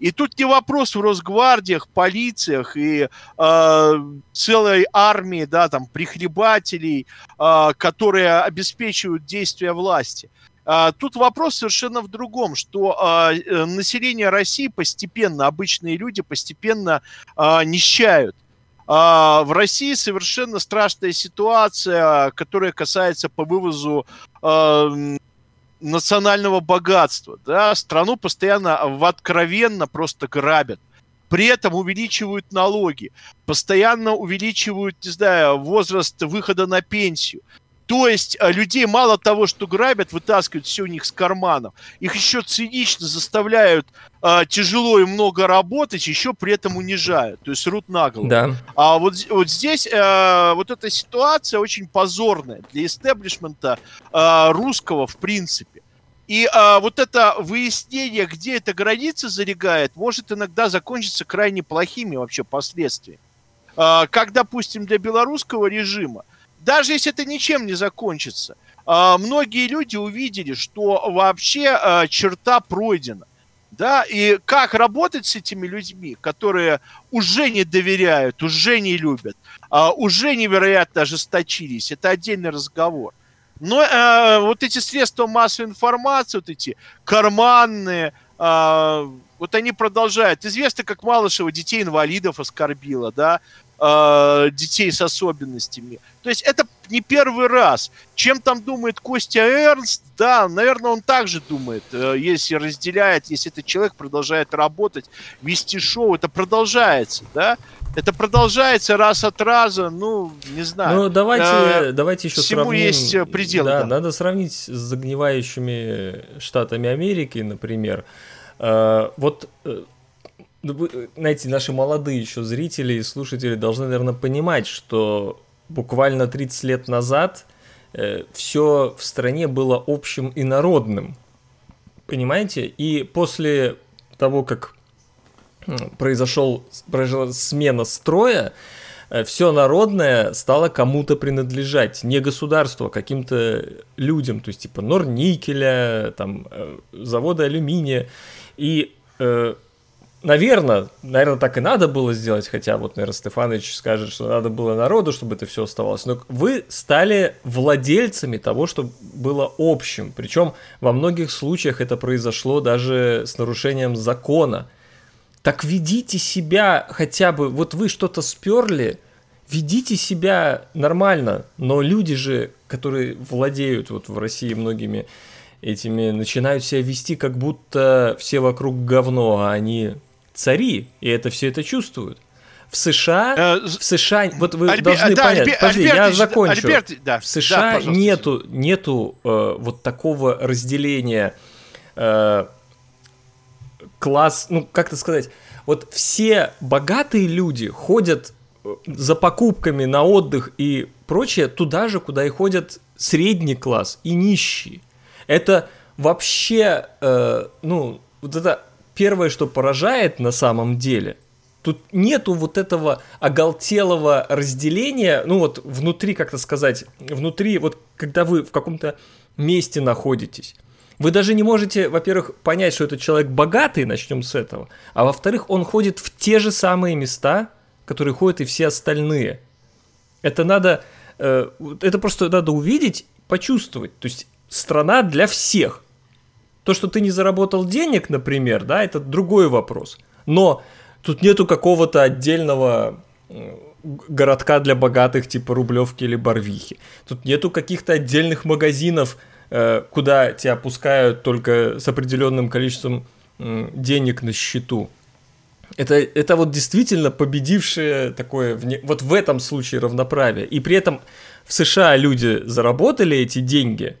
И тут не вопрос в Росгвардиях, полициях и э, целой армии, да, там, прихлебателей, э, которые обеспечивают действия власти. А, тут вопрос совершенно в другом, что а, э, население России постепенно, обычные люди постепенно а, нищают. В России совершенно страшная ситуация, которая касается по вывозу национального богатства. Да? Страну постоянно в откровенно просто грабят. При этом увеличивают налоги, постоянно увеличивают, не знаю, возраст выхода на пенсию. То есть э, людей мало того, что грабят, вытаскивают все у них с карманов, их еще цинично заставляют э, тяжело и много работать, еще при этом унижают, то есть рут на голову. Да. А вот, вот здесь э, вот эта ситуация очень позорная для истеблишмента э, русского в принципе. И а, вот это выяснение, где эта граница залегает, может иногда закончиться крайне плохими вообще последствиями. А, как, допустим, для белорусского режима даже если это ничем не закончится, а, многие люди увидели, что вообще а, черта пройдена. Да, и как работать с этими людьми, которые уже не доверяют, уже не любят, а, уже невероятно ожесточились, это отдельный разговор. Но э, вот эти средства массовой информации, вот эти карманные, э, вот они продолжают. Известно, как Малышева детей инвалидов оскорбила, да, э, детей с особенностями. То есть это не первый раз. Чем там думает Костя Эрнст, да, наверное, он также думает, э, если разделяет, если этот человек продолжает работать, вести шоу, это продолжается, да. Это продолжается раз от раза, ну, не знаю. Ну, давайте, э, давайте еще всему сравним. есть э, предел. Да, да, надо сравнить с загнивающими штатами Америки, например. Э, вот э, знаете, наши молодые еще зрители и слушатели должны, наверное, понимать, что буквально 30 лет назад э, все в стране было общим и народным. Понимаете? И после того, как произошел, произошла смена строя, э, все народное стало кому-то принадлежать, не государству, а каким-то людям, то есть типа Норникеля, там, э, завода алюминия. И э, Наверное, наверное, так и надо было сделать, хотя вот, наверное, Стефанович скажет, что надо было народу, чтобы это все оставалось. Но вы стали владельцами того, что было общим. Причем во многих случаях это произошло даже с нарушением закона. Так ведите себя хотя бы, вот вы что-то сперли, ведите себя нормально, но люди же, которые владеют вот в России многими этими, начинают себя вести, как будто все вокруг говно, а они цари, и это все это чувствуют. В США, э, в США, вот вы Альбер, должны да, понять, Альбер, подожди, Альберт, я закончу. Альберт, да, в США да, нету, нету э, вот такого разделения э, класс, ну как это сказать, вот все богатые люди ходят э, за покупками на отдых и прочее туда же, куда и ходят средний класс и нищие. Это вообще, э, ну, вот это первое, что поражает на самом деле, тут нету вот этого оголтелого разделения, ну вот внутри, как-то сказать, внутри, вот когда вы в каком-то месте находитесь. Вы даже не можете, во-первых, понять, что этот человек богатый, начнем с этого, а во-вторых, он ходит в те же самые места, которые ходят и все остальные. Это надо, э, это просто надо увидеть, почувствовать. То есть страна для всех – то, что ты не заработал денег, например, да, это другой вопрос. Но тут нету какого-то отдельного городка для богатых типа Рублевки или Барвихи. Тут нету каких-то отдельных магазинов, э, куда тебя пускают только с определенным количеством денег на счету. Это, это вот действительно победившее такое, вот в этом случае равноправие. И при этом в США люди заработали эти деньги,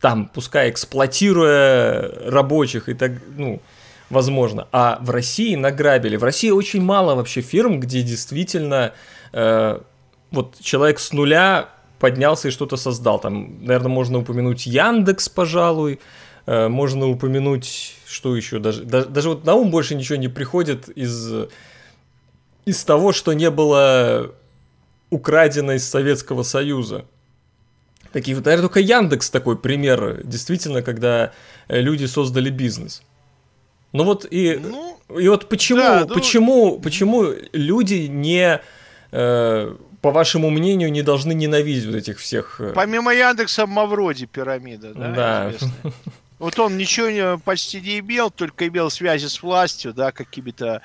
там, пускай эксплуатируя рабочих и так, ну, возможно. А в России награбили. В России очень мало вообще фирм, где действительно э, вот человек с нуля поднялся и что-то создал. Там, наверное, можно упомянуть Яндекс, пожалуй, э, можно упомянуть, что еще, даже, даже, даже вот на ум больше ничего не приходит из, из того, что не было украдено из Советского Союза. Такие вот, наверное, только Яндекс такой пример, действительно, когда э, люди создали бизнес. Ну вот и, ну, и вот почему, да, ну... почему, почему люди не, э, по вашему мнению, не должны ненавидеть вот этих всех... Э, Помимо Яндекса, Мавроди пирамида, да? Да. Вот он ничего не, почти не имел, только имел связи с властью, да, какими-то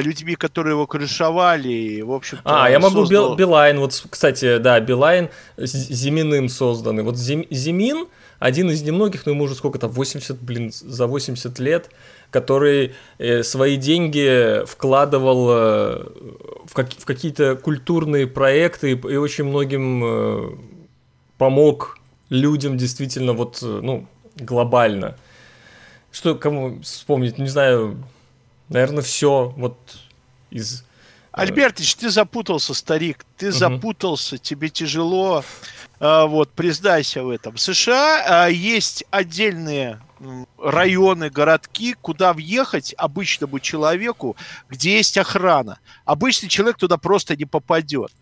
людьми, которые его крышевали, в общем А, я могу создал... Билайн, вот, кстати, да, Билайн Зиминым созданный. Вот Зим, Зимин, один из немногих, ну ему уже сколько-то, 80, блин, за 80 лет, который э, свои деньги вкладывал э, в, как, в какие-то культурные проекты и, и очень многим э, помог людям действительно вот, э, ну, глобально. Что кому вспомнить, не знаю, наверное, все вот из... Э, Альбертич, ты запутался, старик, ты угу. запутался, тебе тяжело, а, вот, признайся в этом. В США а, есть отдельные районы, городки, куда въехать обычному человеку, где есть охрана. Обычный человек туда просто не попадет.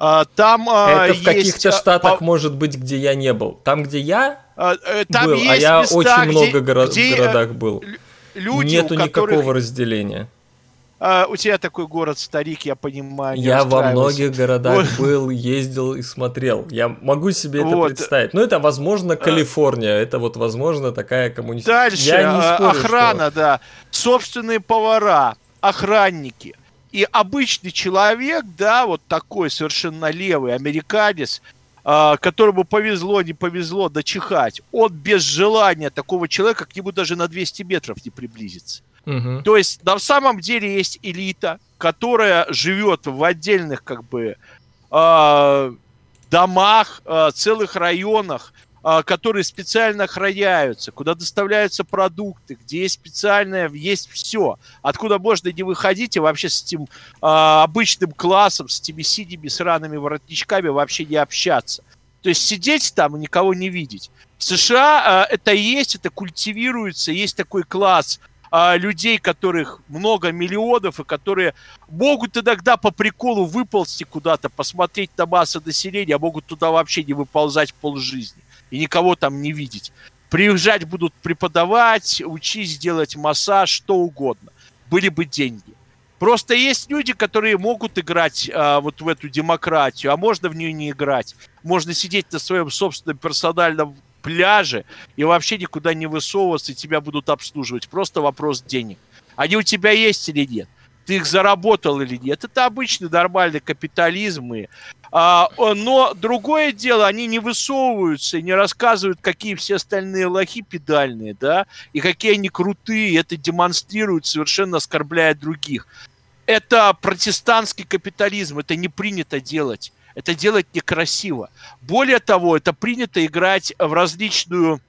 А, там Это в каких-то штатах, по... может быть, где я не был. Там, где я э, там был, есть а я места, очень где, много горо- где, в городах был. Люди, Нету которых... никакого разделения. Uh, у тебя такой город старик, я понимаю. Я во многих городах вот. был, ездил и смотрел. Я могу себе это вот. представить. Ну, это, возможно, Калифорния. Uh, это вот, возможно, такая коммунистическая. Дальше, я не спорю, охрана, что... да. Собственные повара, охранники. И обычный человек, да, вот такой совершенно левый американец, а, которому повезло, не повезло дочихать, он без желания такого человека к нему даже на 200 метров не приблизится. Угу. То есть на самом деле есть элита, которая живет в отдельных как бы э, домах, э, целых районах, а, которые специально охраняются, куда доставляются продукты, где есть специальное, есть все, откуда можно не выходить и вообще с этим а, обычным классом, с этими синими сраными воротничками вообще не общаться. То есть сидеть там и никого не видеть. В США а, это есть, это культивируется, есть такой класс а, людей, которых много миллионов, и которые могут иногда по приколу выползти куда-то, посмотреть на массу населения, а могут туда вообще не выползать полжизни и никого там не видеть. Приезжать будут преподавать, учить, делать массаж, что угодно. Были бы деньги. Просто есть люди, которые могут играть а, вот в эту демократию, а можно в нее не играть. Можно сидеть на своем собственном персональном пляже и вообще никуда не высовываться, и тебя будут обслуживать. Просто вопрос денег. Они у тебя есть или нет? Ты их заработал или нет? Это обычный нормальный капитализм. И а, но другое дело, они не высовываются и не рассказывают, какие все остальные лохи педальные, да, и какие они крутые, это демонстрируют, совершенно оскорбляя других. Это протестантский капитализм, это не принято делать. Это делать некрасиво. Более того, это принято играть в различную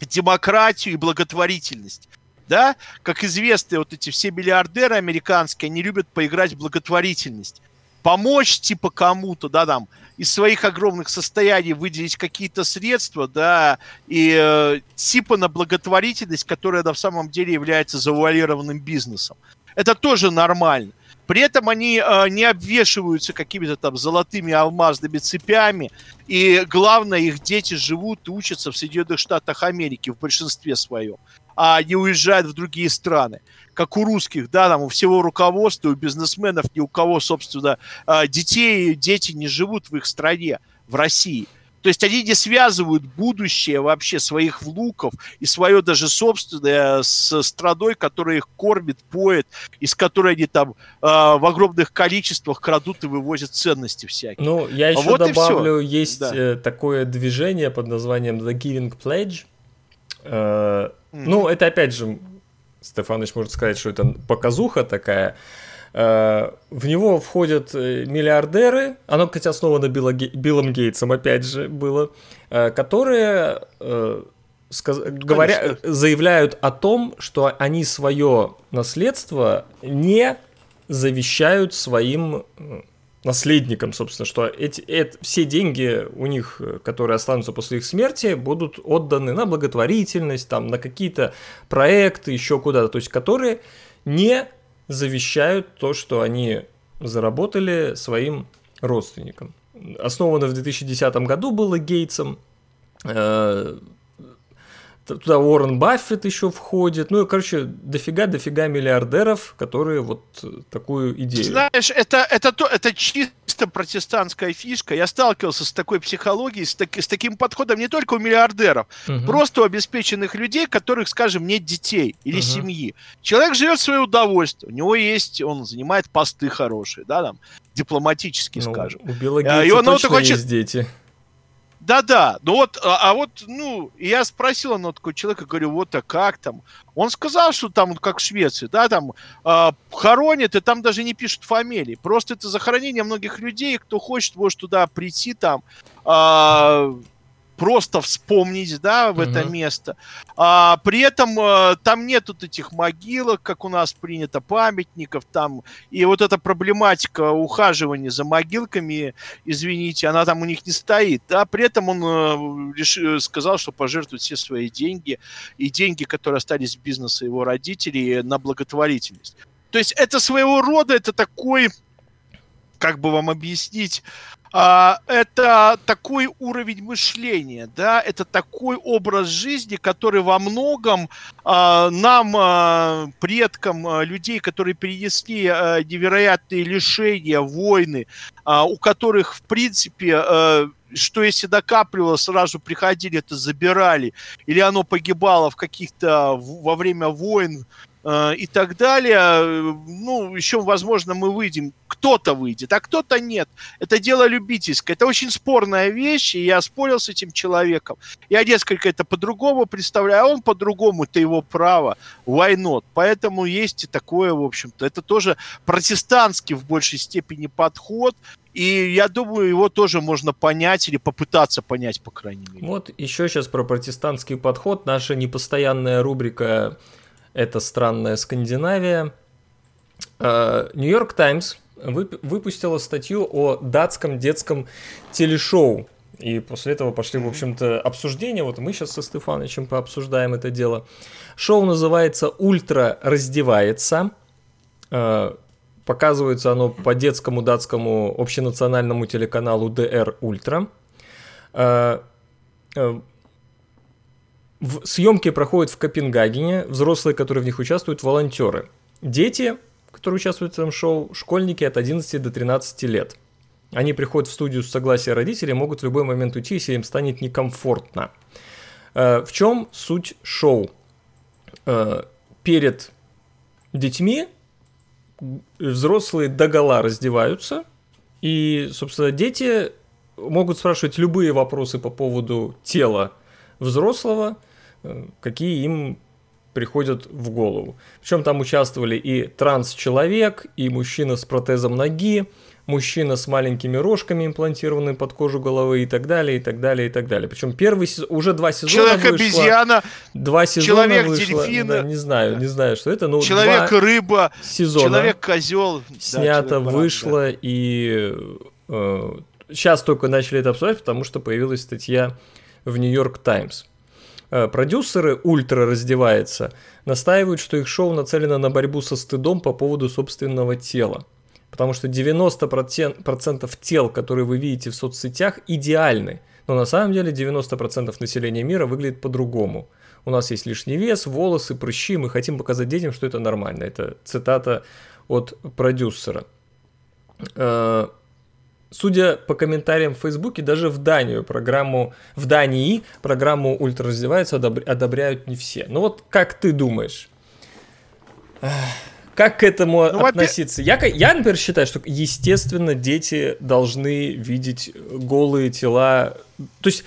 демократию и благотворительность. Да, как известно, вот эти все миллиардеры американские, они любят поиграть в благотворительность помочь типа кому-то, да, там, из своих огромных состояний выделить какие-то средства, да, и э, типа на благотворительность, которая на самом деле является завуалированным бизнесом. Это тоже нормально. При этом они э, не обвешиваются какими-то там золотыми алмазными цепями. И главное, их дети живут и учатся в Соединенных Штатах Америки в большинстве своем, а не уезжают в другие страны как у русских, да, там у всего руководства, у бизнесменов, ни у кого, собственно, а, детей, дети не живут в их стране, в России. То есть они не связывают будущее вообще своих внуков и свое даже собственное с страной, которая их кормит, поет, из которой они там э, в огромных количествах крадут и вывозят ценности всякие. Ну, я еще вот добавлю, есть да. Э, такое движение под названием The Giving Pledge. Ну, это опять же, Стефаныч может сказать, что это показуха такая. Э, в него входят э, миллиардеры, оно, кстати, основано Билла, Биллом Гейтсом, опять же, было, э, которые сказ... говоря, заявляют о том, что они свое наследство не завещают своим наследникам, собственно, что эти, эти, все деньги у них, которые останутся после их смерти, будут отданы на благотворительность, там, на какие-то проекты, еще куда-то, то есть которые не завещают то, что они заработали своим родственникам. Основано в 2010 году было Гейтсом. Э, туда Уоррен Баффет еще входит. Ну, короче, дофига-дофига миллиардеров, которые вот такую идею. Знаешь, это, это, то, это чисто протестантская фишка. Я сталкивался с такой психологией, с, так, с таким подходом не только у миллиардеров, угу. просто у обеспеченных людей, которых, скажем, нет детей или угу. семьи. Человек живет в свое удовольствие, у него есть, он занимает посты хорошие, да, там, дипломатически, ну, скажем. У Билла Гейтса и он, точно он есть дети. Да-да, ну вот, а, а вот, ну, я спросил одного такого человека, говорю, вот а как там? Он сказал, что там, как в Швеции, да, там э, хоронят, и там даже не пишут фамилии. Просто это захоронение многих людей, кто хочет, может туда прийти там, э, просто вспомнить, да, в угу. это место. А, при этом а, там нет вот этих могилок, как у нас принято, памятников там. И вот эта проблематика ухаживания за могилками, извините, она там у них не стоит. Да? При этом он а, решил, сказал, что пожертвует все свои деньги и деньги, которые остались в бизнесе его родителей, на благотворительность. То есть это своего рода, это такой как бы вам объяснить, а, это такой уровень мышления, да, это такой образ жизни, который во многом а, нам, а, предкам а, людей, которые перенесли а, невероятные лишения, войны, а, у которых, в принципе, а, что если накапливалось, сразу приходили, это забирали, или оно погибало в каких-то во время войн, и так далее. Ну, еще, возможно, мы выйдем, кто-то выйдет, а кто-то нет. Это дело любительское. Это очень спорная вещь, и я спорил с этим человеком. Я несколько это по-другому представляю, а он по-другому, это его право. Why not? Поэтому есть и такое, в общем-то. Это тоже протестантский в большей степени подход, и я думаю, его тоже можно понять или попытаться понять, по крайней мере. Вот еще сейчас про протестантский подход. Наша непостоянная рубрика это странная Скандинавия. Э, Нью-Йорк Таймс выпустила статью о датском детском телешоу. И после этого пошли, в общем-то, обсуждения. Вот мы сейчас со Стефанычем пообсуждаем это дело. Шоу называется «Ультра раздевается». Э, показывается оно по детскому датскому общенациональному телеканалу ДР Ультра. В съемки проходят в Копенгагене, взрослые, которые в них участвуют, волонтеры. Дети, которые участвуют в этом шоу, школьники от 11 до 13 лет. Они приходят в студию с согласия родителей, могут в любой момент уйти, если им станет некомфортно. Э, в чем суть шоу? Э, перед детьми взрослые догола раздеваются, и, собственно, дети могут спрашивать любые вопросы по поводу тела взрослого, какие им приходят в голову. Причем там участвовали и транс-человек, и мужчина с протезом ноги, мужчина с маленькими рожками, имплантированными под кожу головы и так далее, и так далее, и так далее. Причем первый сезон, уже два сезона Человек-обезьяна, два сезона человек-дельфин, да, не знаю, не знаю, что это, но Человек-рыба, сезона человек-козел. Снято, да, вышло, да. и э, сейчас только начали это обсуждать, потому что появилась статья в Нью-Йорк Таймс. Э, продюсеры «Ультра раздевается» настаивают, что их шоу нацелено на борьбу со стыдом по поводу собственного тела. Потому что 90% тел, которые вы видите в соцсетях, идеальны. Но на самом деле 90% населения мира выглядит по-другому. У нас есть лишний вес, волосы, прыщи, мы хотим показать детям, что это нормально. Это цитата от продюсера. Судя по комментариям в Фейсбуке, даже в Данию программу, в Дании программу «Ультра раздевается» одобряют не все. Ну вот как ты думаешь? Как к этому ну, относиться? Я, я, например, считаю, что, естественно, дети должны видеть голые тела. То есть,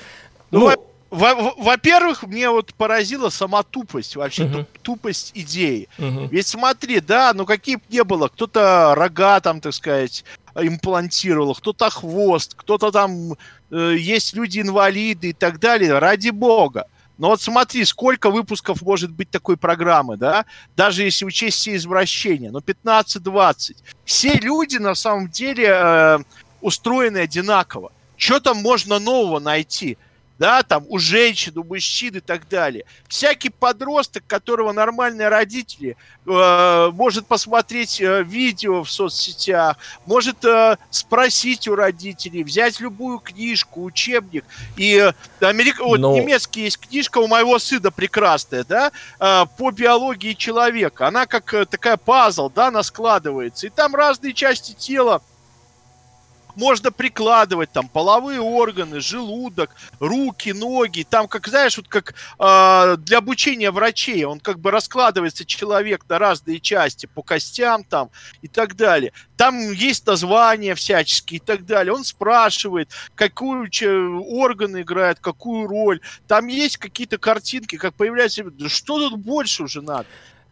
ну, ну во-первых, мне вот поразила сама тупость, вообще uh-huh. тупость идеи. Uh-huh. Ведь смотри, да, ну какие бы не было, кто-то рога там, так сказать, имплантировал, кто-то хвост, кто-то там, э, есть люди-инвалиды и так далее, ради бога. Но вот смотри, сколько выпусков может быть такой программы, да? Даже если учесть все извращения, ну 15-20. Все люди на самом деле э, устроены одинаково. Что там можно нового найти? Да, там у женщин, у мужчин и так далее. Всякий подросток, которого нормальные родители, э, может посмотреть э, видео в соцсетях, может э, спросить у родителей, взять любую книжку, учебник. И э, Америк... Но... вот немецкий есть книжка у моего сына прекрасная, да, э, по биологии человека. Она как э, такая пазл, да, она складывается. И там разные части тела можно прикладывать там половые органы, желудок, руки, ноги, там, как знаешь, вот как э, для обучения врачей, он как бы раскладывается человек на разные части по костям там и так далее. Там есть названия всяческие и так далее. Он спрашивает, какую органы играют, какую роль. Там есть какие-то картинки, как появляется. Что тут больше уже надо?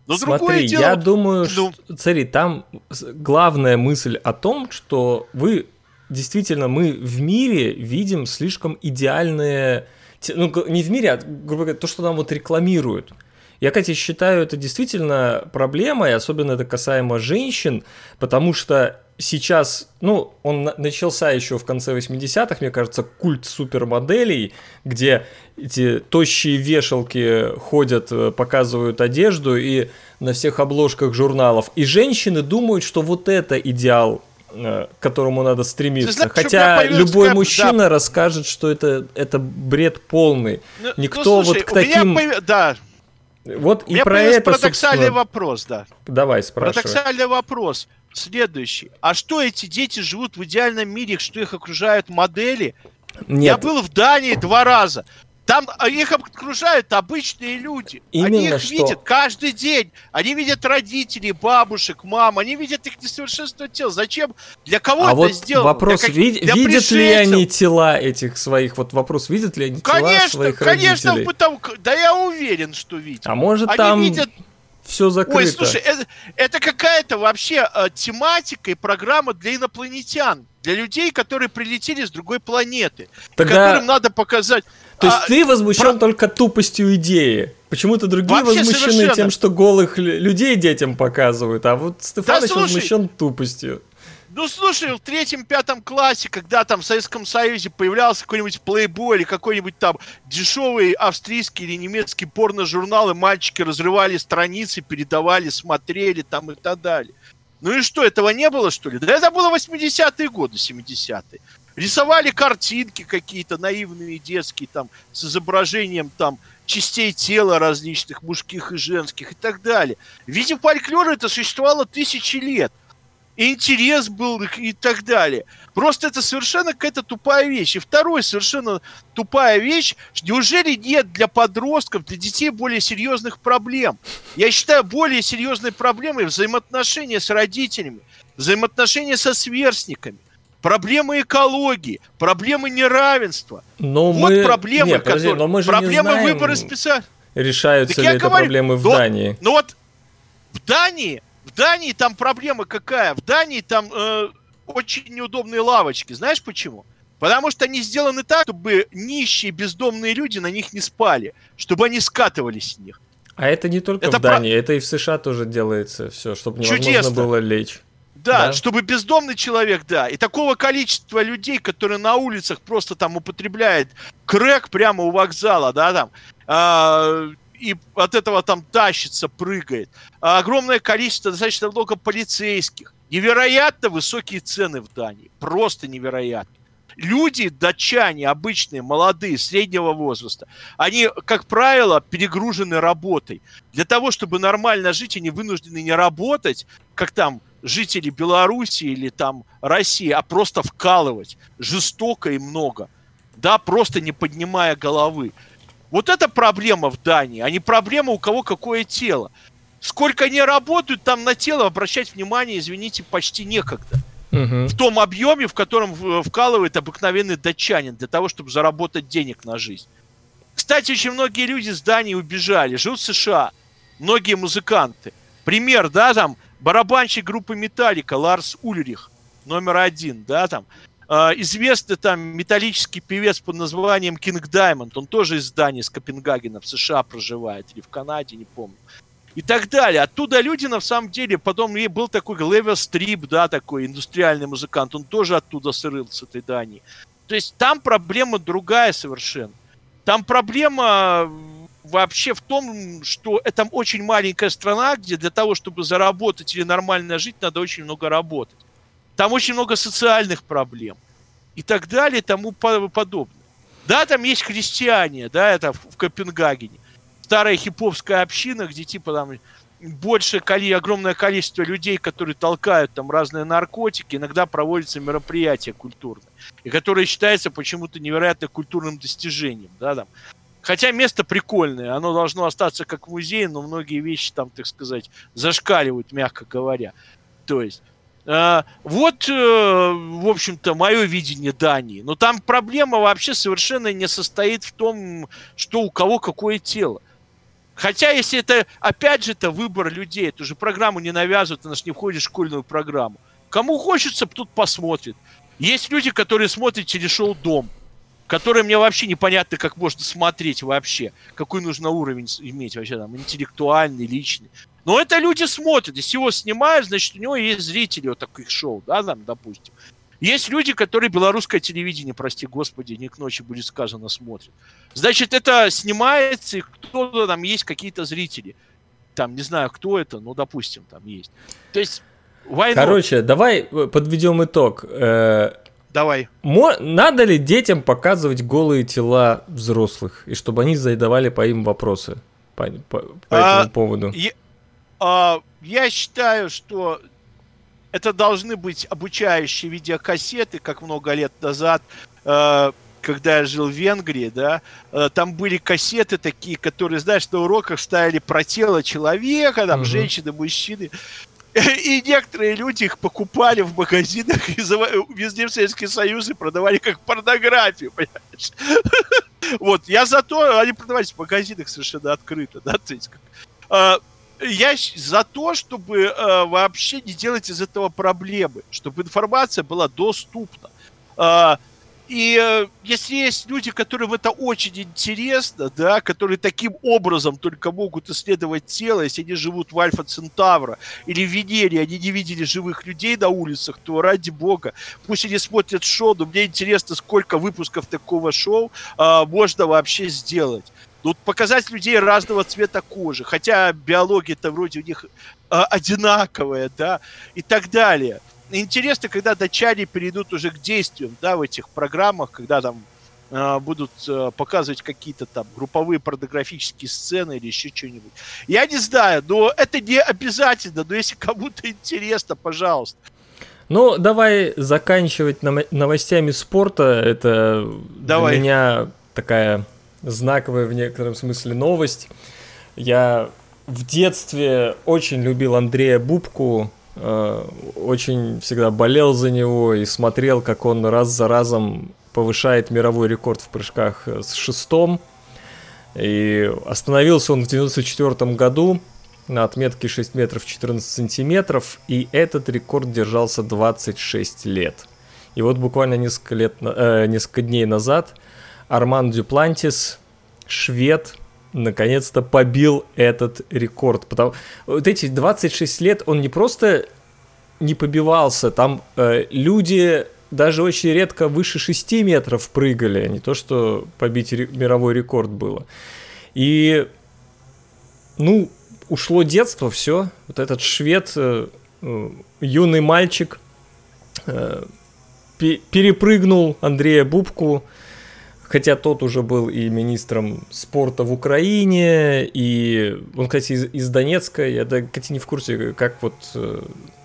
Но Смотри, дело... я думаю, ну... что, смотри, там главная мысль о том, что вы действительно мы в мире видим слишком идеальные... Ну, не в мире, а, грубо говоря, то, что нам вот рекламируют. Я, кстати, считаю, это действительно проблема, и особенно это касаемо женщин, потому что сейчас, ну, он начался еще в конце 80-х, мне кажется, культ супермоделей, где эти тощие вешалки ходят, э, показывают одежду и на всех обложках журналов. И женщины думают, что вот это идеал к которому надо стремиться. Знаешь, Хотя любой мужчина да. расскажет, что это, это бред полный. Ну, Никто ну, слушай, вот к таким... Появ... Да. Вот у и про это, парадоксальный собственно... вопрос, да. Давай, спрашивай. Парадоксальный вопрос следующий. А что эти дети живут в идеальном мире, что их окружают модели? Нет. Я был в Дании два раза. Там а, их окружают обычные люди. Именно они их что... видят каждый день. Они видят родителей, бабушек, мам. Они видят их несовершенство тел. Зачем? Для кого а это вот сделано? Вопрос, для, вид- для видят ли они тела этих своих? Вот вопрос, видят ли они конечно, тела своих конечно, родителей? Конечно, да я уверен, что видят. А может они там... видят все закрыто. Ой, слушай, это, это какая-то вообще э, тематика и программа для инопланетян, для людей, которые прилетели с другой планеты, Тогда... которым надо показать. То есть а, ты возмущен про... только тупостью идеи. Почему-то другие Вообще возмущены совершенно. тем, что голых людей детям показывают, а вот Стефаныч да, возмущен тупостью. Ну, слушай, в третьем-пятом классе, когда там в Советском Союзе появлялся какой-нибудь плейбой или какой-нибудь там дешевый австрийский или немецкий порно-журнал, и мальчики разрывали страницы, передавали, смотрели там и так далее. Ну и что, этого не было, что ли? Да это было 80-е годы, 70-е. Рисовали картинки какие-то наивные детские, там, с изображением там частей тела различных, мужских и женских и так далее. В виде фольклора это существовало тысячи лет. И интерес был и так далее. Просто это совершенно какая-то тупая вещь. И второе, совершенно тупая вещь, неужели нет для подростков, для детей более серьезных проблем? Я считаю, более серьезной проблемой взаимоотношения с родителями, взаимоотношения со сверстниками проблемы экологии, проблемы неравенства. Но вот мы... проблемы, Нет, подожди, которые... но мы же проблемы не знаем, выбора специально. Решаются так ли это говорю, проблемы в но, Дании? Ну вот в Дании, в Дании там проблема какая? В Дании там э, очень неудобные лавочки. Знаешь почему? Потому что они сделаны так, чтобы нищие бездомные люди на них не спали, чтобы они скатывались с них. А это не только это в Дании, про... это и в США тоже делается все, чтобы невозможно Чудесно. было лечь. Да, да, чтобы бездомный человек, да. И такого количества людей, которые на улицах просто там употребляют крэк прямо у вокзала, да, там, э, и от этого там тащится, прыгает. А огромное количество, достаточно много полицейских. Невероятно высокие цены в Дании. Просто невероятно. Люди, датчане, обычные, молодые, среднего возраста, они, как правило, перегружены работой. Для того, чтобы нормально жить, они вынуждены не работать, как там жителей Беларуси или там России, а просто вкалывать жестоко и много, да, просто не поднимая головы. Вот это проблема в Дании, а не проблема у кого какое тело. Сколько они работают, там на тело обращать внимание, извините, почти некогда. Угу. В том объеме, в котором вкалывает обыкновенный датчанин для того, чтобы заработать денег на жизнь. Кстати, очень многие люди с Дании убежали, живут в США. Многие музыканты. Пример, да, там, барабанщик группы Металлика Ларс Ульрих, номер один, да, там. Э, известный там металлический певец под названием Кинг Даймонд, он тоже из Дании, из Копенгагена, в США проживает, или в Канаде, не помню и так далее. Оттуда люди, на самом деле, потом был такой Левер Стрип, да, такой индустриальный музыкант, он тоже оттуда сырыл с этой Дании. То есть там проблема другая совершенно. Там проблема вообще в том, что это очень маленькая страна, где для того, чтобы заработать или нормально жить, надо очень много работать. Там очень много социальных проблем и так далее и тому подобное. Да, там есть христиане, да, это в Копенгагене старая хиповская община, где типа там больше коли, огромное количество людей, которые толкают там разные наркотики, иногда проводятся мероприятия культурные, и которые считаются почему-то невероятно культурным достижением, да, там. Хотя место прикольное, оно должно остаться как музей, но многие вещи там, так сказать, зашкаливают, мягко говоря. То есть, э, вот, э, в общем-то, мое видение Дании. Но там проблема вообще совершенно не состоит в том, что у кого какое тело. Хотя, если это, опять же, это выбор людей, эту же программу не навязывают, она же не входит в школьную программу. Кому хочется, тут посмотрит. Есть люди, которые смотрят телешоу «Дом», которые мне вообще непонятно, как можно смотреть вообще. Какой нужно уровень иметь вообще там, интеллектуальный, личный. Но это люди смотрят. Если его снимают, значит, у него есть зрители вот таких шоу, да, там, допустим. Есть люди, которые белорусское телевидение, прости господи, не к ночи будет сказано, смотрят. Значит, это снимается, и кто-то там есть какие-то зрители. Там, не знаю, кто это, но, допустим, там есть. То есть, Короче, давай подведем итог. Э, давай. Надо ли детям показывать голые тела взрослых, и чтобы они задавали по им вопросы по, по, по а, этому поводу? Я, а, я считаю, что это должны быть обучающие видеокассеты, как много лет назад, э, когда я жил в Венгрии, да, э, там были кассеты такие, которые, знаешь, на уроках ставили про тело человека, там, угу. женщины, мужчины. И некоторые люди их покупали в магазинах везде в Советский Союз и продавали как порнографию, понимаешь? Вот, я за то, они продавались в магазинах совершенно открыто, да, то есть как, э, я за то, чтобы э, вообще не делать из этого проблемы, чтобы информация была доступна. Э, и э, если есть люди, которым это очень интересно, да, которые таким образом только могут исследовать тело, если они живут в Альфа Центавра или в Венере, они не видели живых людей на улицах, то ради бога, пусть они смотрят шоу, но мне интересно, сколько выпусков такого шоу э, можно вообще сделать. Ну, показать людей разного цвета кожи, хотя биология-то вроде у них э, одинаковая, да, и так далее. Интересно, когда датчане перейдут уже к действиям, да, в этих программах, когда там э, будут э, показывать какие-то там групповые порнографические сцены или еще что-нибудь. Я не знаю, но это не обязательно, но если кому-то интересно, пожалуйста. Ну, давай заканчивать новостями спорта. Это давай. для меня такая знаковая в некотором смысле новость. Я в детстве очень любил Андрея Бубку, очень всегда болел за него и смотрел, как он раз за разом повышает мировой рекорд в прыжках с шестом. И остановился он в 94 году на отметке 6 метров 14 сантиметров, и этот рекорд держался 26 лет. И вот буквально несколько, лет, э, несколько дней назад – Арман Дюплантис, швед, наконец-то побил этот рекорд. Потому вот эти 26 лет он не просто не побивался, там э, люди даже очень редко выше 6 метров прыгали, не то что побить ре- мировой рекорд было. И, ну, ушло детство, все. Вот этот швед, э, э, юный мальчик, э, перепрыгнул Андрея Бубку, хотя тот уже был и министром спорта в Украине, и он, кстати, из, из Донецка, я, да, кстати, не в курсе, как вот э,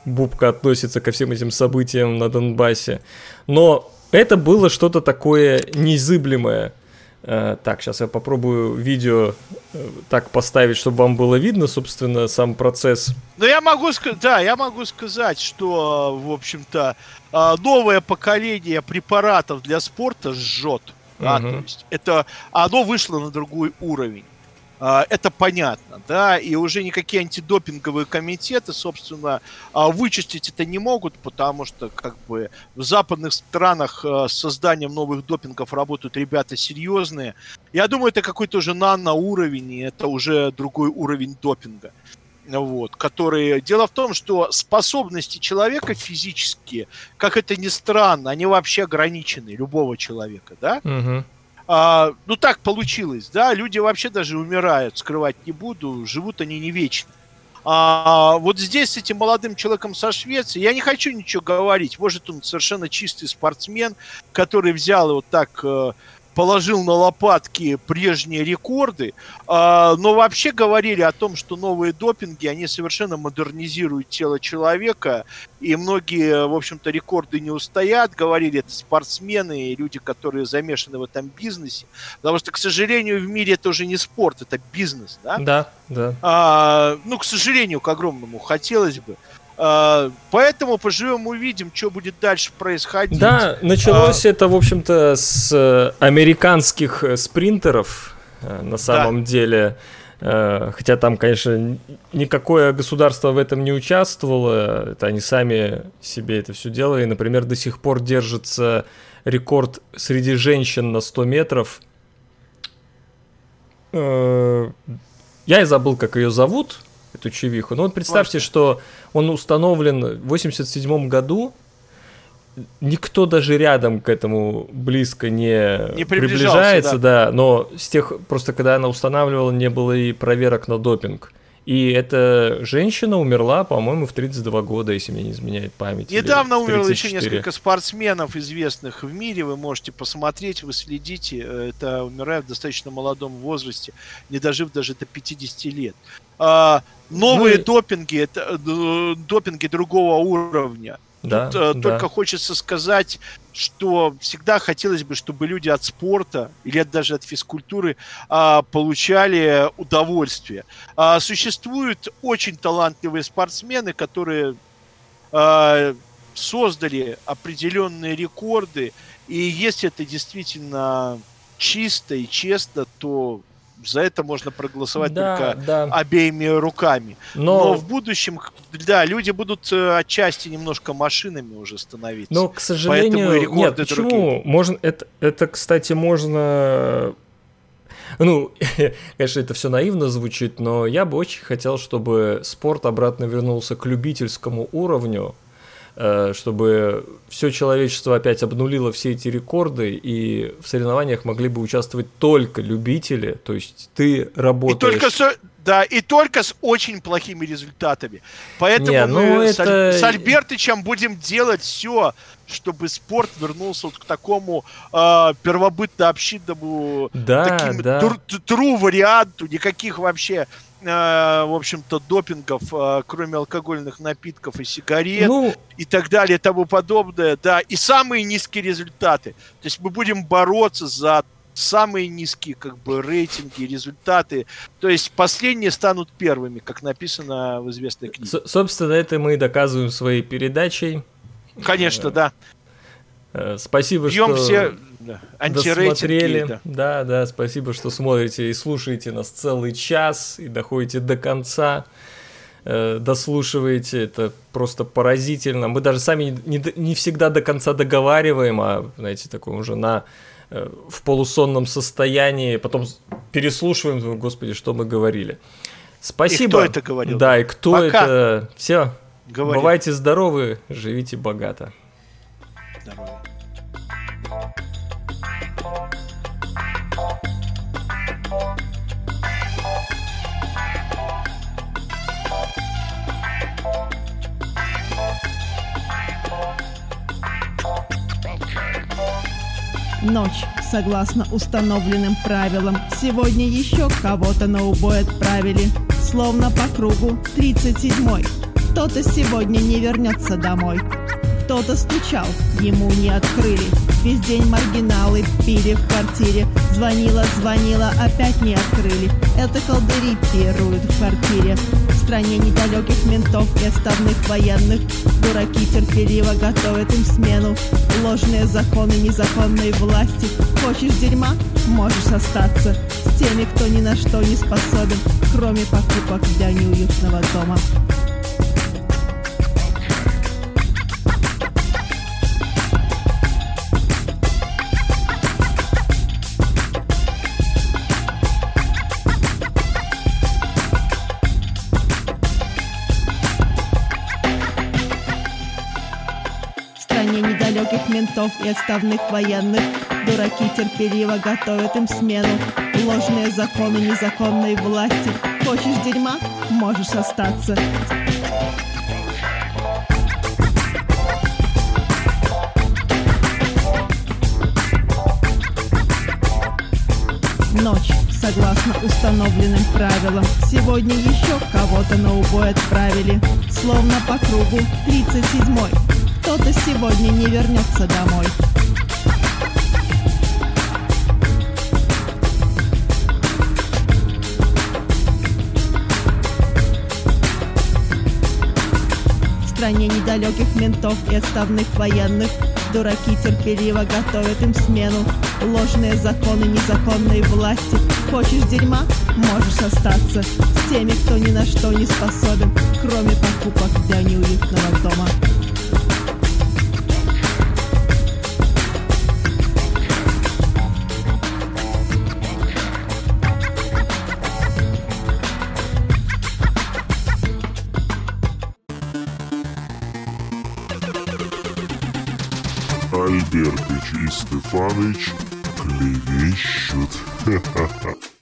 Бубка относится ко всем этим событиям на Донбассе, но это было что-то такое незыблемое. Э, так, сейчас я попробую видео э, так поставить, чтобы вам было видно, собственно, сам процесс. Ну, я могу сказать, да, я могу сказать, что, в общем-то, новое поколение препаратов для спорта жжет. Да, угу. то есть это оно вышло на другой уровень. А, это понятно, да, и уже никакие антидопинговые комитеты, собственно, а, вычистить это не могут, потому что, как бы, в западных странах а, с созданием новых допингов работают ребята серьезные. Я думаю, это какой-то уже нано-уровень, и это уже другой уровень допинга. Вот, который... Дело в том, что способности человека физические, как это ни странно, они вообще ограничены, любого человека, да? Угу. А, ну так получилось, да, люди вообще даже умирают, скрывать не буду, живут они не вечно. А вот здесь с этим молодым человеком со Швеции, я не хочу ничего говорить, может он совершенно чистый спортсмен, который взял вот так э, положил на лопатки прежние рекорды, а, но вообще говорили о том, что новые допинги, они совершенно модернизируют тело человека, и многие, в общем-то, рекорды не устоят, говорили это спортсмены и люди, которые замешаны в этом бизнесе, потому что, к сожалению, в мире это уже не спорт, это бизнес, да? Да, да. А, ну, к сожалению, к огромному, хотелось бы. А, поэтому поживем увидим, что будет дальше происходить. Да, началось а... это, в общем-то, с э, американских э, спринтеров, э, на самом да. деле. Хотя там, конечно, никакое государство в этом не участвовало. Это они сами себе это все делали. Например, до сих пор держится рекорд среди женщин на 100 метров. Я и забыл, как ее зовут эту чевиху. Но вот представьте, Может. что он установлен в 87 году, никто даже рядом к этому близко не, не приближается, да. да, но с тех, просто когда она устанавливала, не было и проверок на допинг. И эта женщина умерла, по-моему, в 32 года, если мне не изменяет память. Недавно умерло еще несколько спортсменов, известных в мире. Вы можете посмотреть, вы следите. Это умирают в достаточно молодом возрасте, не дожив даже до 50 лет. А, новые ну, допинги, это э, допинги другого уровня. Да, Тут, э, да. Только хочется сказать, что всегда хотелось бы, чтобы люди от спорта или даже от физкультуры а, получали удовольствие. А, существуют очень талантливые спортсмены, которые а, создали определенные рекорды, и если это действительно чисто и честно, то за это можно проголосовать да, только да. обеими руками. Но... Но в будущем, да, люди будут э, отчасти немножко машинами уже становиться. Но, к сожалению, нет, почему? Другие. Можно, это, это, кстати, можно ну, конечно, это все наивно звучит, но я бы очень хотел, чтобы спорт обратно вернулся к любительскому уровню, чтобы все человечество опять обнулило все эти рекорды, и в соревнованиях могли бы участвовать только любители, то есть ты работаешь... И только с, да, и только с очень плохими результатами. Поэтому Не, ну мы это... с, с Альбертычем будем делать все, чтобы спорт вернулся вот к такому э, первобытно-общинному да, таким да. тру варианту, никаких вообще Э, в общем-то, допингов, э, кроме алкогольных напитков и сигарет ну... и так далее и тому подобное, да, и самые низкие результаты. То есть мы будем бороться за самые низкие как бы рейтинги, результаты. То есть последние станут первыми, как написано в известной книге. С собственно, это мы и доказываем своей передачей. Конечно, да. Э, спасибо, Бьем что все да. досмотрели. Да. да, спасибо, что смотрите и слушаете нас целый час и доходите до конца э, дослушиваете, это просто поразительно. Мы даже сами не, не всегда до конца договариваем, а, знаете, такое уже на э, в полусонном состоянии, потом переслушиваем, господи, что мы говорили. Спасибо. И кто это говорил? Да, и кто Пока. это. Все. Говори. Бывайте здоровы, живите богато. Здорово. Ночь, согласно установленным правилам, сегодня еще кого-то на убой отправили, словно по кругу 37-й. Кто-то сегодня не вернется домой. Кто-то стучал, ему не открыли. Весь день маргиналы пили в квартире. Звонила, звонила, опять не открыли. Это колдыри пируют в квартире. В стране недалеких ментов и отставных военных. Дураки терпеливо готовят им смену. Ложные законы незаконной власти. Хочешь дерьма? Можешь остаться с теми, кто ни на что не способен, кроме покупок для неуютного дома. Ментов и отставных военных. Дураки терпеливо готовят им смену. Ложные законы незаконной власти. Хочешь дерьма? Можешь остаться. Ночь, согласно установленным правилам. Сегодня еще кого-то на убой отправили. Словно по кругу 37-й Кто-то сегодня не вернется домой. В стране недалеких ментов и отставных военных Дураки терпеливо готовят им смену. Ложные законы незаконной власти. Хочешь дерьма? Можешь остаться С теми, кто ни на что не способен Кроме покупок для неуютного дома Альбертыч и Стефаныч клевещут. Ха-ха-ха.